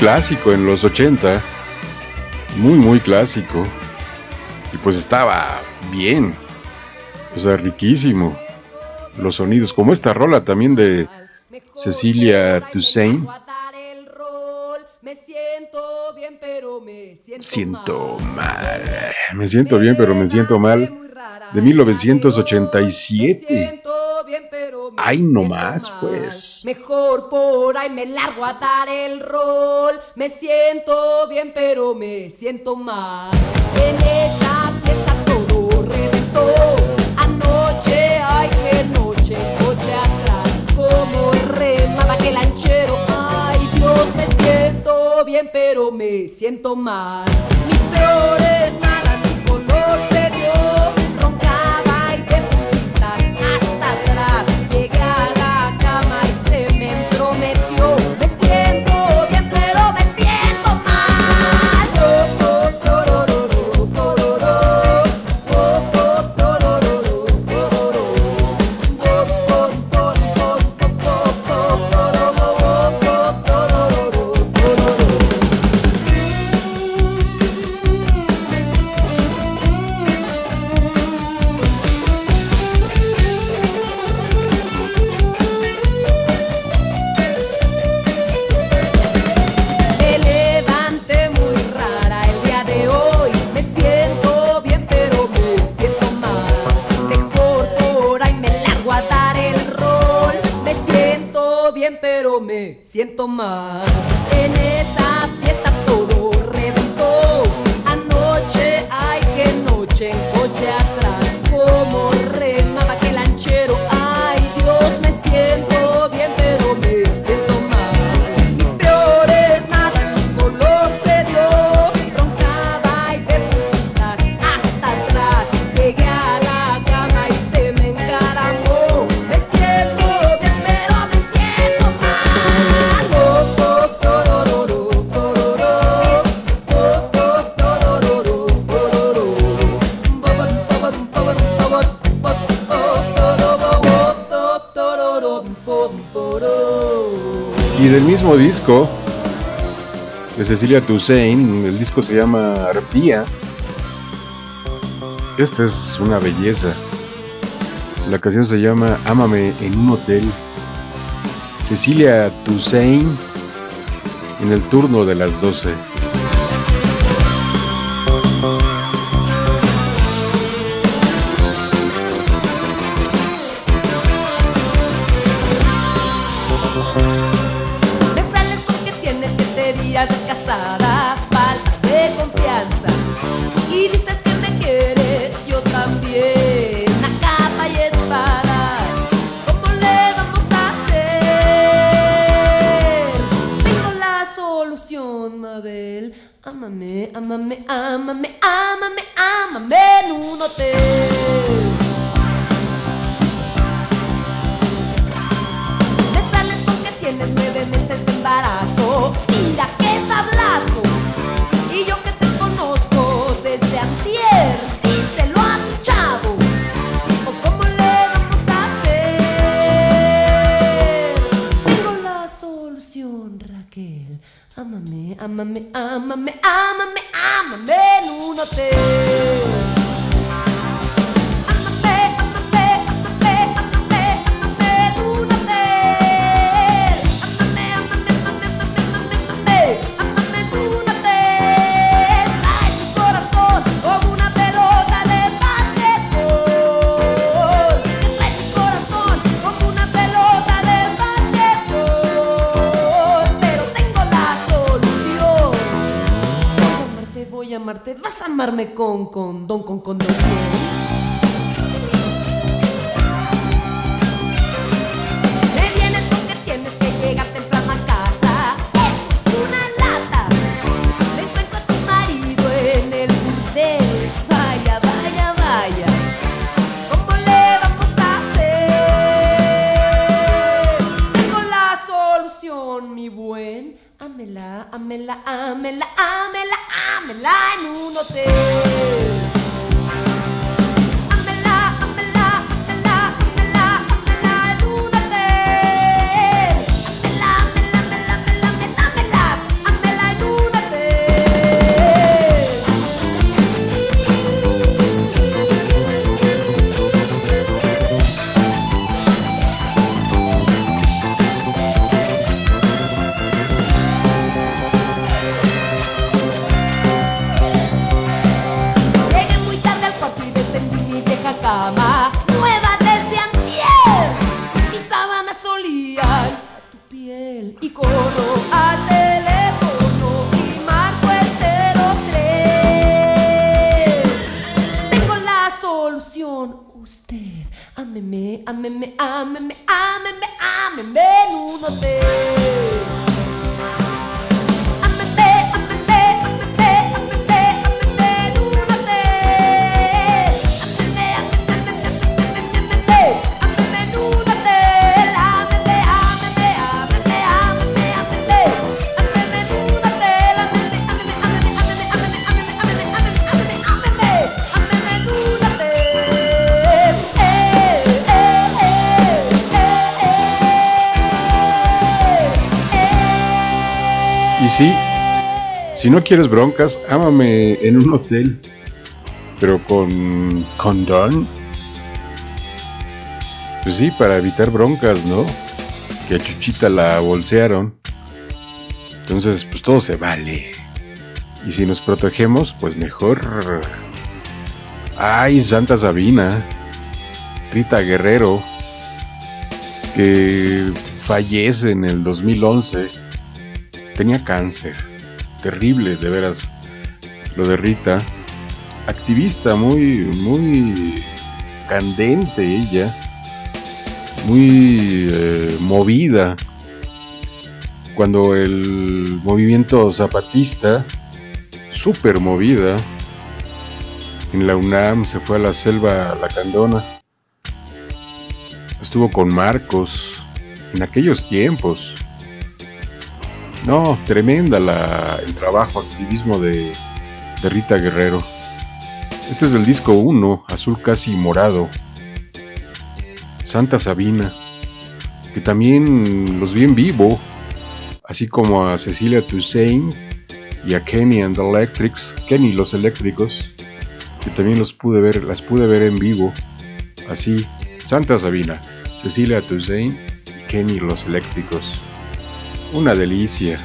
clásico en los 80. Muy, muy clásico. Y pues estaba bien. O sea, riquísimo. Los sonidos, como esta rola también de Cecilia Toussaint. Siento mal. Me siento bien, pero me siento mal. De 1987. Ay, no más, pues. Mejor por ahí me largo a dar el rol. Me siento bien, pero me siento mal. En esa fiesta todo reventó. Anoche, ay, qué noche, coche atrás. Como remaba que lanchero. Ay, Dios, me siento bien, pero me siento mal. Mi peor es toma de Cecilia Toussaint. El disco se llama Arpía. Esta es una belleza. La canción se llama Ámame en un hotel. Cecilia Toussaint en el turno de las 12. Si no quieres broncas, ámame en un hotel, pero con condón. Pues sí, para evitar broncas, ¿no? Que a Chuchita la bolsearon. Entonces, pues todo se vale. Y si nos protegemos, pues mejor. Ay, Santa Sabina. Rita Guerrero. Que fallece en el 2011 tenía cáncer. Terrible, de veras. Lo de Rita. Activista, muy, muy candente ella. Muy eh, movida. Cuando el movimiento zapatista, súper movida, en la UNAM se fue a la selva lacandona. Estuvo con Marcos en aquellos tiempos. No, tremenda el trabajo, activismo de, de Rita Guerrero. Este es el disco 1, azul casi morado. Santa Sabina, que también los vi en vivo, así como a Cecilia Toussaint y a Kenny and the Electrics, Kenny los Eléctricos, que también los pude ver, las pude ver en vivo, así, Santa Sabina, Cecilia Toussaint y Kenny los Eléctricos. Una delicia.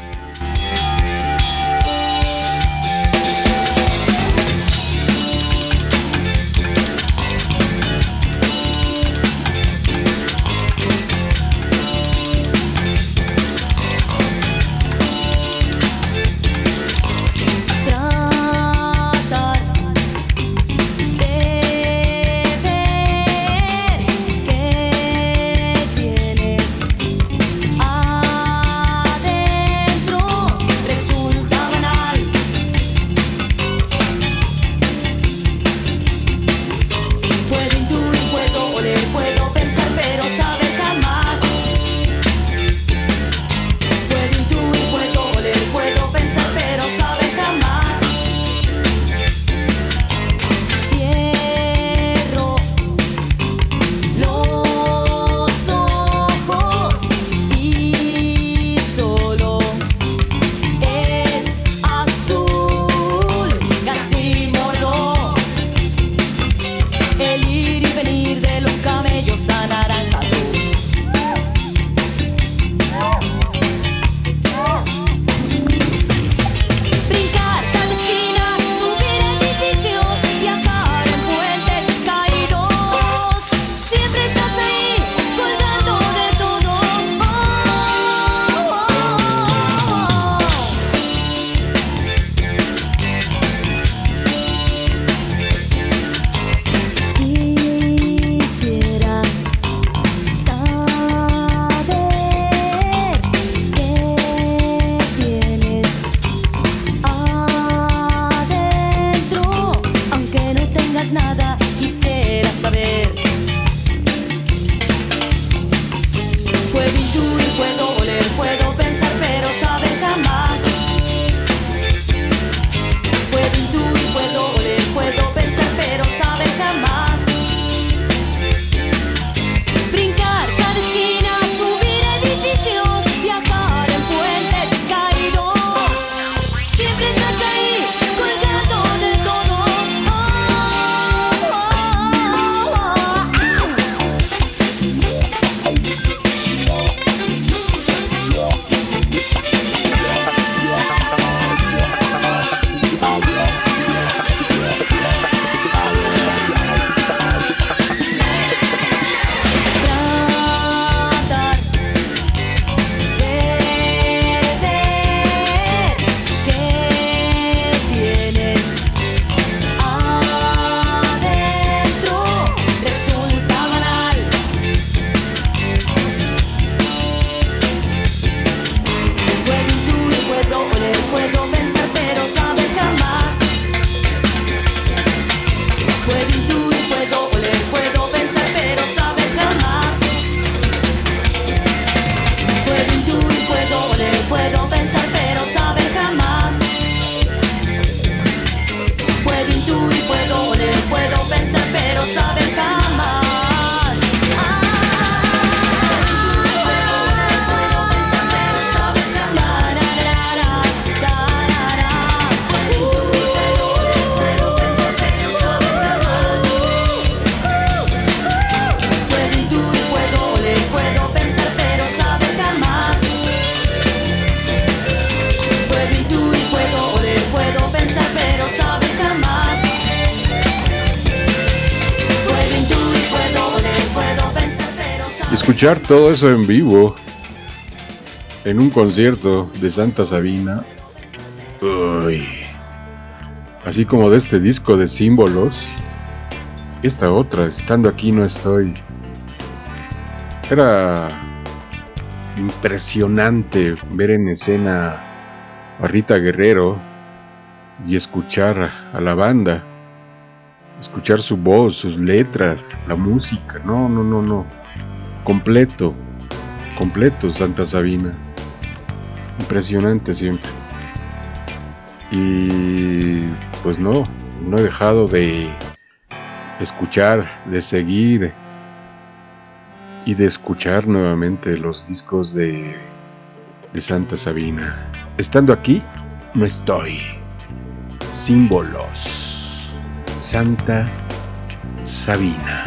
Escuchar todo eso en vivo en un concierto de Santa Sabina. Uy. Así como de este disco de símbolos. Esta otra, estando aquí no estoy. Era impresionante ver en escena a Rita Guerrero y escuchar a la banda. Escuchar su voz, sus letras, la música. No, no, no, no. Completo. Completo Santa Sabina. Impresionante siempre. Y pues no, no he dejado de escuchar, de seguir y de escuchar nuevamente los discos de, Santa Sabina. Estando aquí, no estoy. Símbolos. Santa Sabina.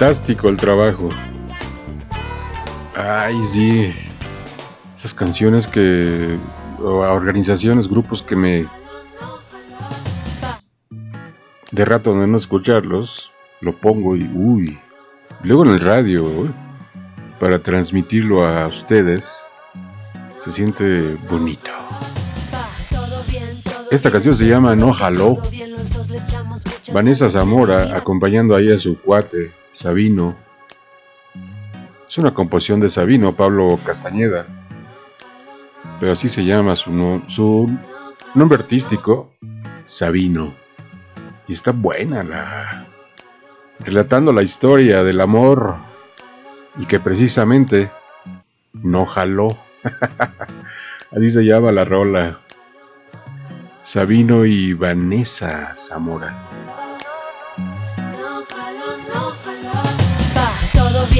Fantástico el trabajo. Ay, sí. Esas canciones que. o organizaciones, grupos que me. De rato de no escucharlos, lo pongo y. Uy. Luego en el radio, para transmitirlo a ustedes, se siente bonito. Esta canción se llama No Jaló. Vanessa Zamora acompañando ahí a su cuate, Sabino. Es una composición de Sabino, Pablo Castañeda. Pero así se llama su, su nombre artístico, Sabino. Y está buena la... Relatando la historia del amor y que precisamente no jaló. así se llama la rola. Sabino y Vanessa Zamora.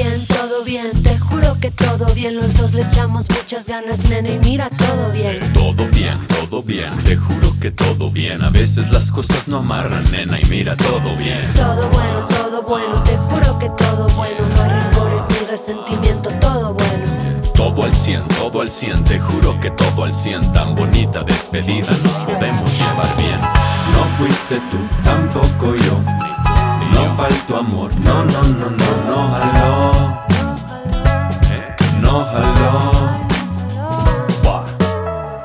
Bien, todo bien, te juro que todo bien, los dos le echamos muchas ganas, nene, y mira todo bien. Todo bien, todo bien, te juro que todo bien. A veces las cosas no amarran, nena, y mira todo bien. Todo bueno, todo bueno, te juro que todo bueno, no hay rencores ni resentimiento, todo bueno. Todo al cien, todo al cien, te juro que todo al cien. Tan bonita despedida, nos podemos llevar bien. No fuiste tú, tampoco yo. No faltó amor, no, no, no, no, no jaló. No jaló.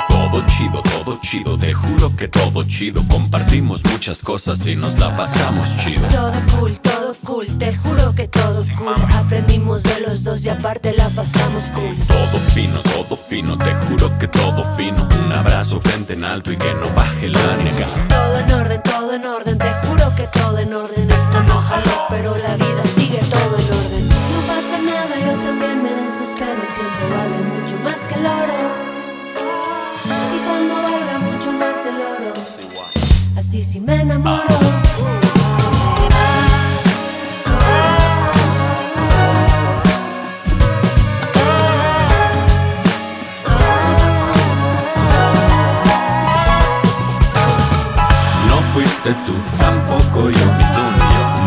Todo chido, todo chido, te juro que todo chido. Compartimos muchas cosas y nos la pasamos chido. Todo cool, todo cool, te juro que todo cool. Aprendimos de los dos y aparte la pasamos cool. Todo fino, todo fino, te juro que todo fino. Un abrazo frente en alto y que no baje la nega. Todo en orden, todo en orden, te juro que todo en orden. Esto No fuiste tú, tampoco yo.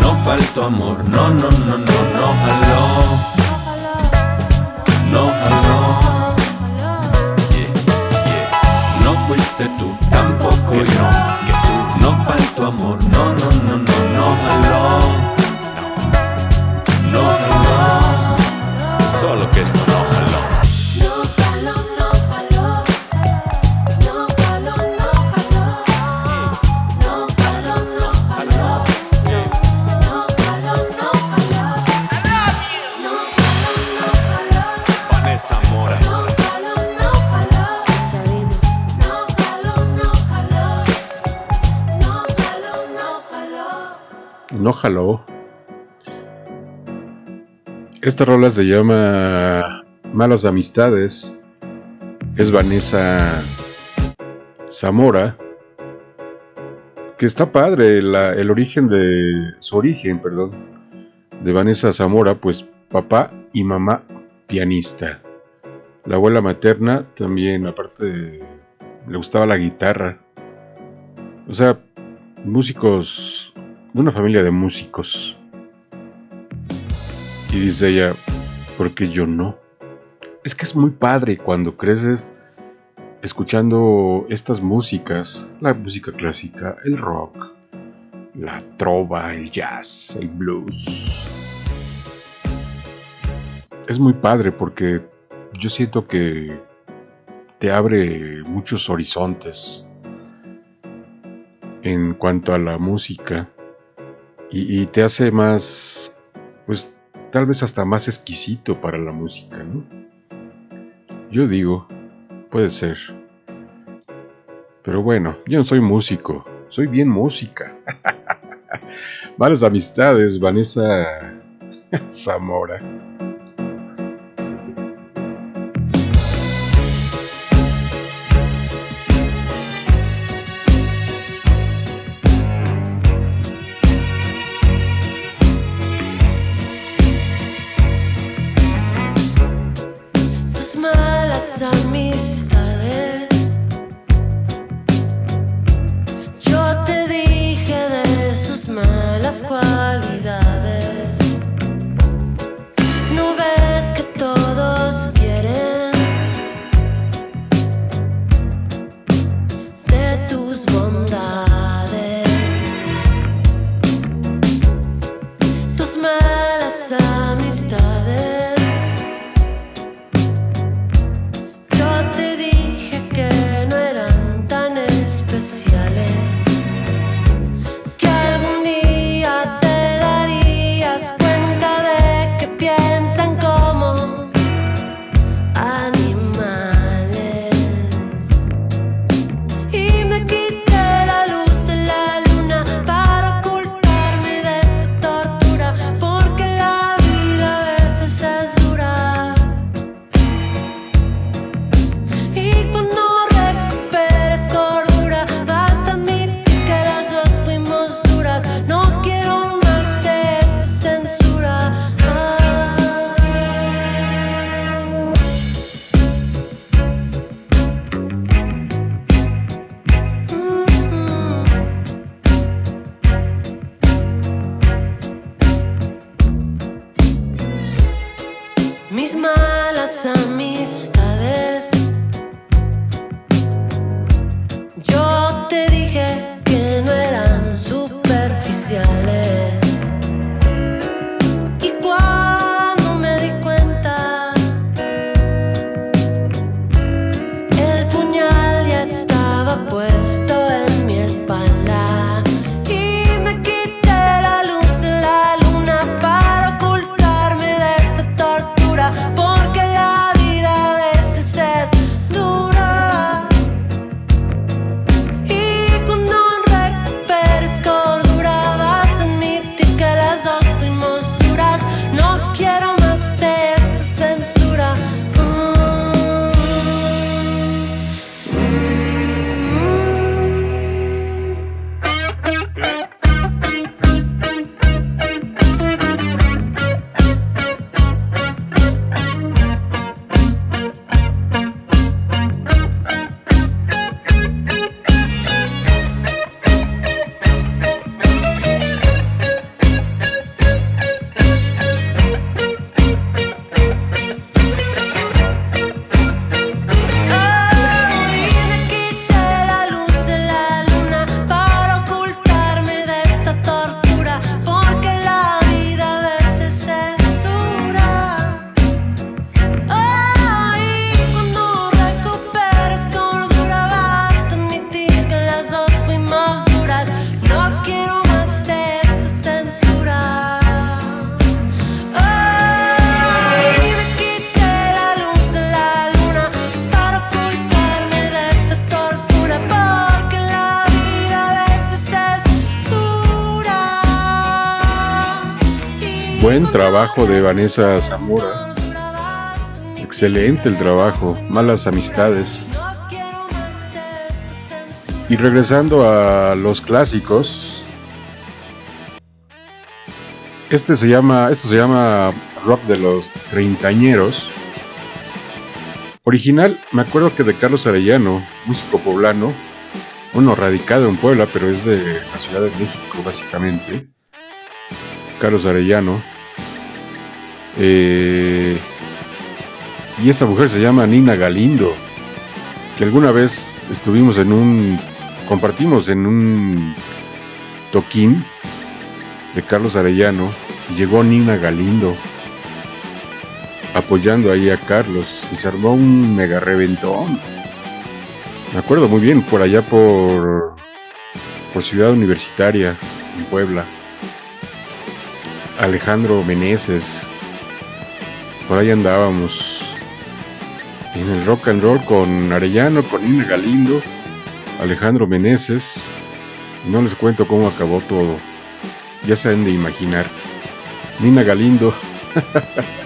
No faltó amor, no, no, no, no, no jaló. No jaló. No fuiste tú, tampoco yo. Faltó amor, no, no, no, no, no. Esta rola se llama Malas Amistades. Es Vanessa Zamora. Que está padre el origen de. Su origen, perdón. De Vanessa Zamora, pues papá y mamá pianista. La abuela materna también, aparte, le gustaba la guitarra. O sea, músicos, de una familia de músicos. Y dice ella, ¿por qué yo no? Es que es muy padre cuando creces escuchando estas músicas, la música clásica, el rock, la trova, el jazz, el blues. Es muy padre porque yo siento que te abre muchos horizontes en cuanto a la música y, y te hace más, pues tal vez hasta más exquisito para la música, ¿no? Yo digo, puede ser. Pero bueno, yo no soy músico, soy bien música. Malas amistades, Vanessa Zamora. De Vanessa Zamora. Excelente el trabajo. Malas amistades. Y regresando a los clásicos. Este se llama, esto se llama rock de los treintañeros. Original, me acuerdo que de Carlos Arellano, músico poblano, uno radicado en Puebla, pero es de la Ciudad de México básicamente. Carlos Arellano. Eh, y esta mujer se llama Nina Galindo, que alguna vez estuvimos en un, compartimos en un toquín de Carlos Arellano y llegó Nina Galindo apoyando ahí a Carlos y se armó un mega reventón. Me acuerdo muy bien, por allá por, por Ciudad Universitaria, en Puebla. Alejandro Meneses, por ahí andábamos en el rock and roll con Arellano, con Nina Galindo, Alejandro Meneses. No les cuento cómo acabó todo. Ya se han de imaginar. Nina Galindo.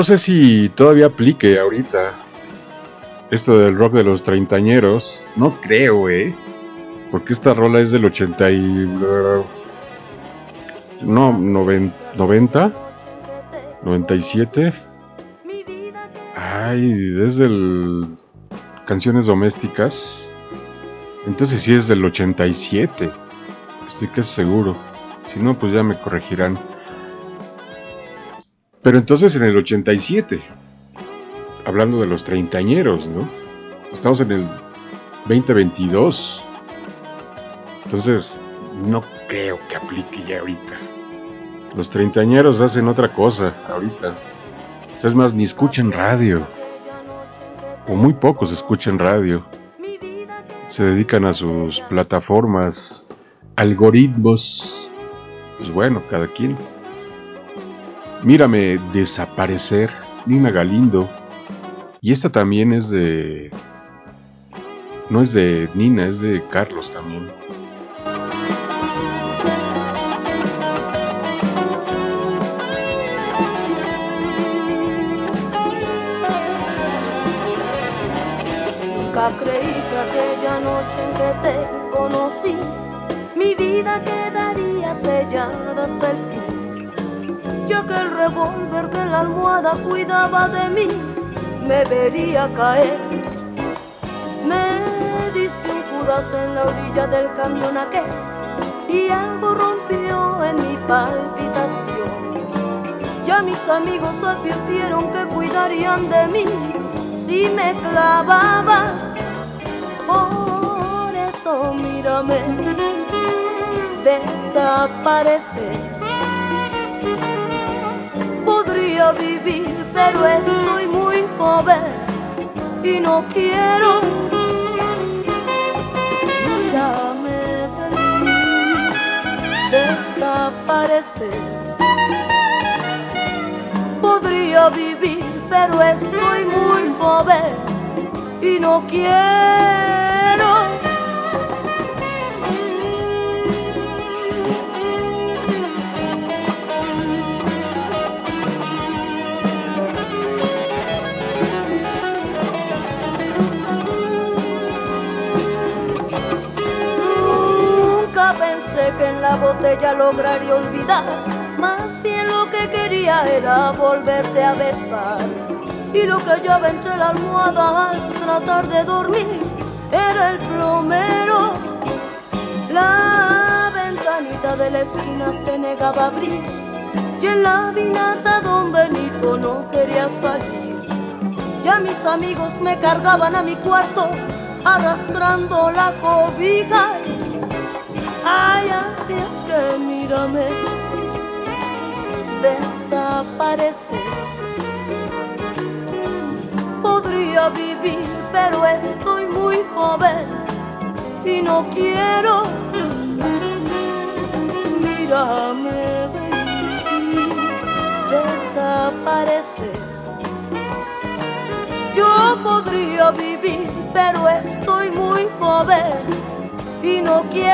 No sé si todavía aplique ahorita esto del rock de los treintañeros. No creo, ¿eh? Porque esta rola es del 80 y... No, noven- 90, 97. Ay, desde el... Canciones domésticas. Entonces sí es del 87. Estoy casi seguro. Si no, pues ya me corregirán. Pero entonces en el 87, hablando de los treintañeros, ¿no? Estamos en el 2022. Entonces, no creo que aplique ya ahorita. Los treintañeros hacen otra cosa ahorita. O es más, ni escuchan radio. O muy pocos escuchan radio. Se dedican a sus plataformas, algoritmos. Pues bueno, cada quien. Mírame desaparecer, Nina Galindo. Y esta también es de. No es de Nina, es de Carlos también. Nunca creí que aquella noche en que te conocí, mi vida quedaría sellada hasta el fin. Que el revólver que la almohada cuidaba de mí, me vería caer. Me diste un Judas en la orilla del camión aquel, y algo rompió en mi palpitación. Ya mis amigos advirtieron que cuidarían de mí si me clavaba. Por eso mírame desaparecer. Vivir, pero estoy muy joven y no quiero. Mírame desaparecer. Podría vivir, pero estoy muy joven y no quiero. En la botella lograría olvidar. Más bien lo que quería era volverte a besar. Y lo que hallaba entre la almohada al tratar de dormir era el plomero. La ventanita de la esquina se negaba a abrir. Y en la vinata don Benito no quería salir. Ya mis amigos me cargaban a mi cuarto arrastrando la cobija. Ay, así es que mírame desaparecer. Podría vivir, pero estoy muy joven y no quiero. Mírame venir, desaparecer. Yo podría vivir, pero estoy muy joven y no quiero.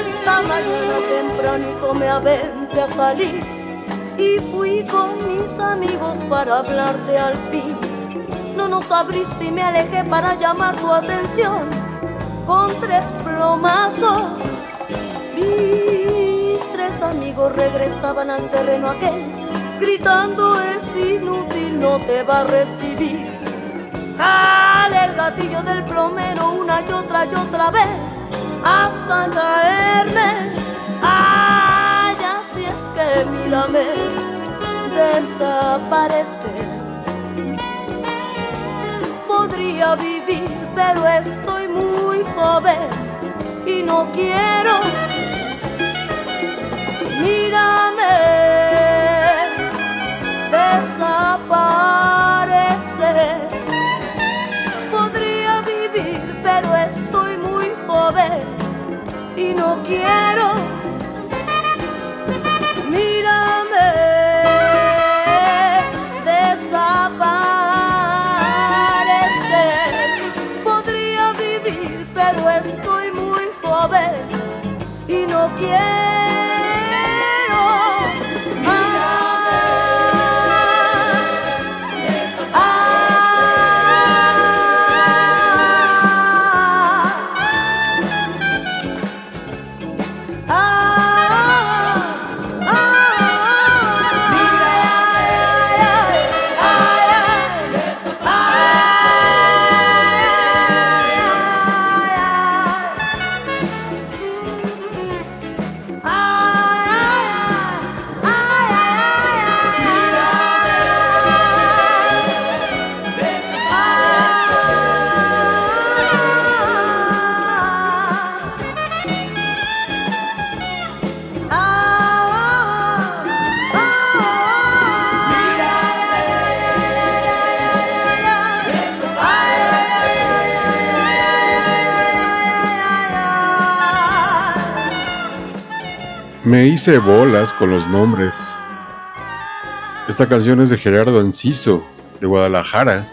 Esta mañana tempranito me aventé a salir y fui con mis amigos para hablarte al fin. No nos abriste y me alejé para llamar tu atención con tres plomazos. Mis tres amigos regresaban al terreno aquel, gritando es inútil, no te va a recibir. Jale el gatillo del plomero una y otra y otra vez hasta caerme. Ay, así es que mírame desaparecer. Podría vivir, pero estoy muy joven y no quiero. Mírame desaparecer. Podría vivir, pero estoy muy joven y no quiero. Me hice bolas con los nombres. Esta canción es de Gerardo Enciso, de Guadalajara.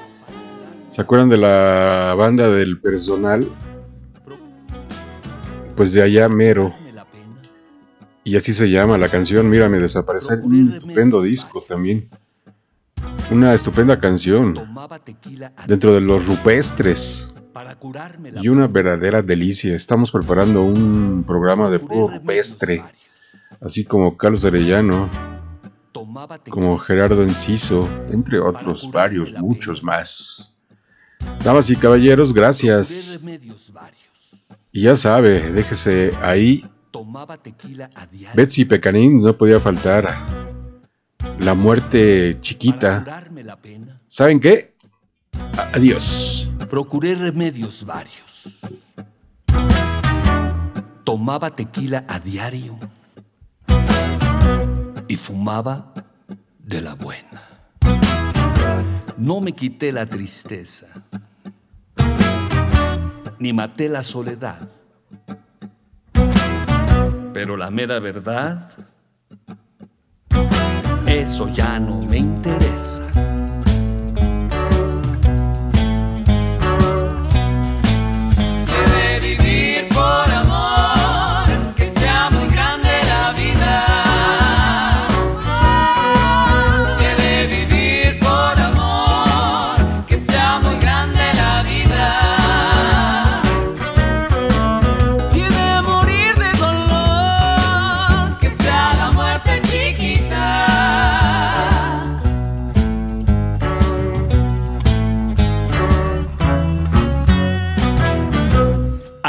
¿Se acuerdan de la banda del personal? Pues de allá mero. Y así se llama la canción, Mírame desaparecer. Un estupendo disco también. Una estupenda canción. Dentro de los rupestres. Y una verdadera delicia. Estamos preparando un programa de puro rupestre. Así como Carlos Arellano, como Gerardo Enciso, entre otros varios, muchos más. Damas y caballeros, gracias. Y ya sabe, déjese ahí. Betsy Pecanín no podía faltar. La muerte chiquita. ¿Saben qué? Adiós. Procuré remedios varios. Tomaba tequila a diario y fumaba de la buena. No me quité la tristeza, ni maté la soledad. Pero la mera verdad, eso ya no me interesa.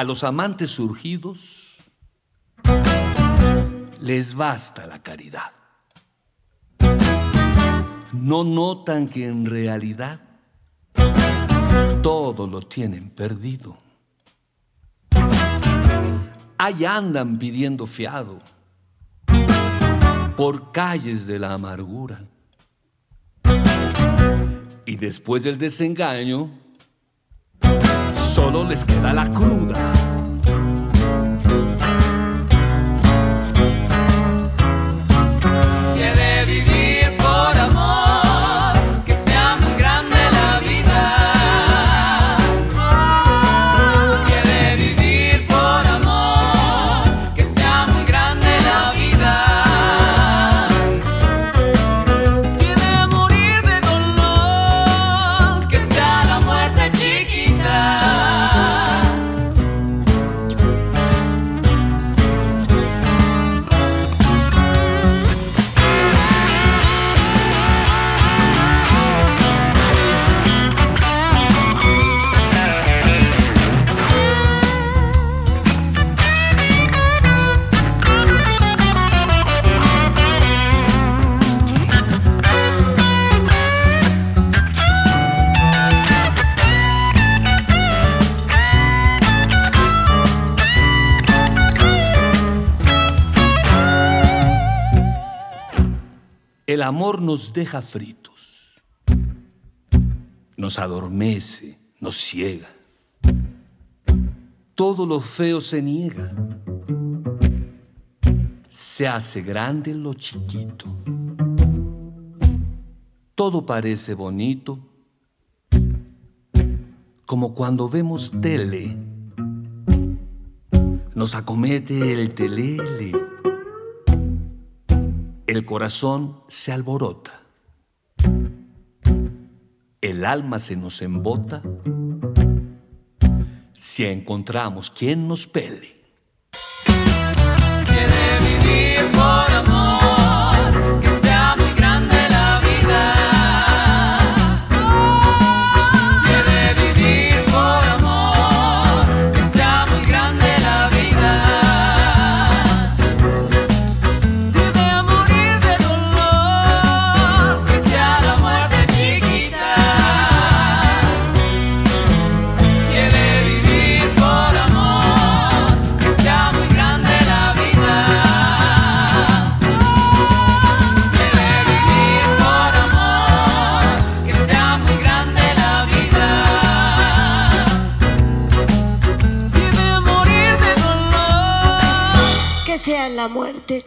A los amantes surgidos les basta la caridad. No notan que en realidad todo lo tienen perdido. Ahí andan pidiendo fiado por calles de la amargura. Y después del desengaño, solo les queda la cruda. Amor nos deja fritos, nos adormece, nos ciega. Todo lo feo se niega. Se hace grande lo chiquito. Todo parece bonito, como cuando vemos tele. Nos acomete el telele. El corazón se alborota. El alma se nos embota. Si encontramos quien nos pele.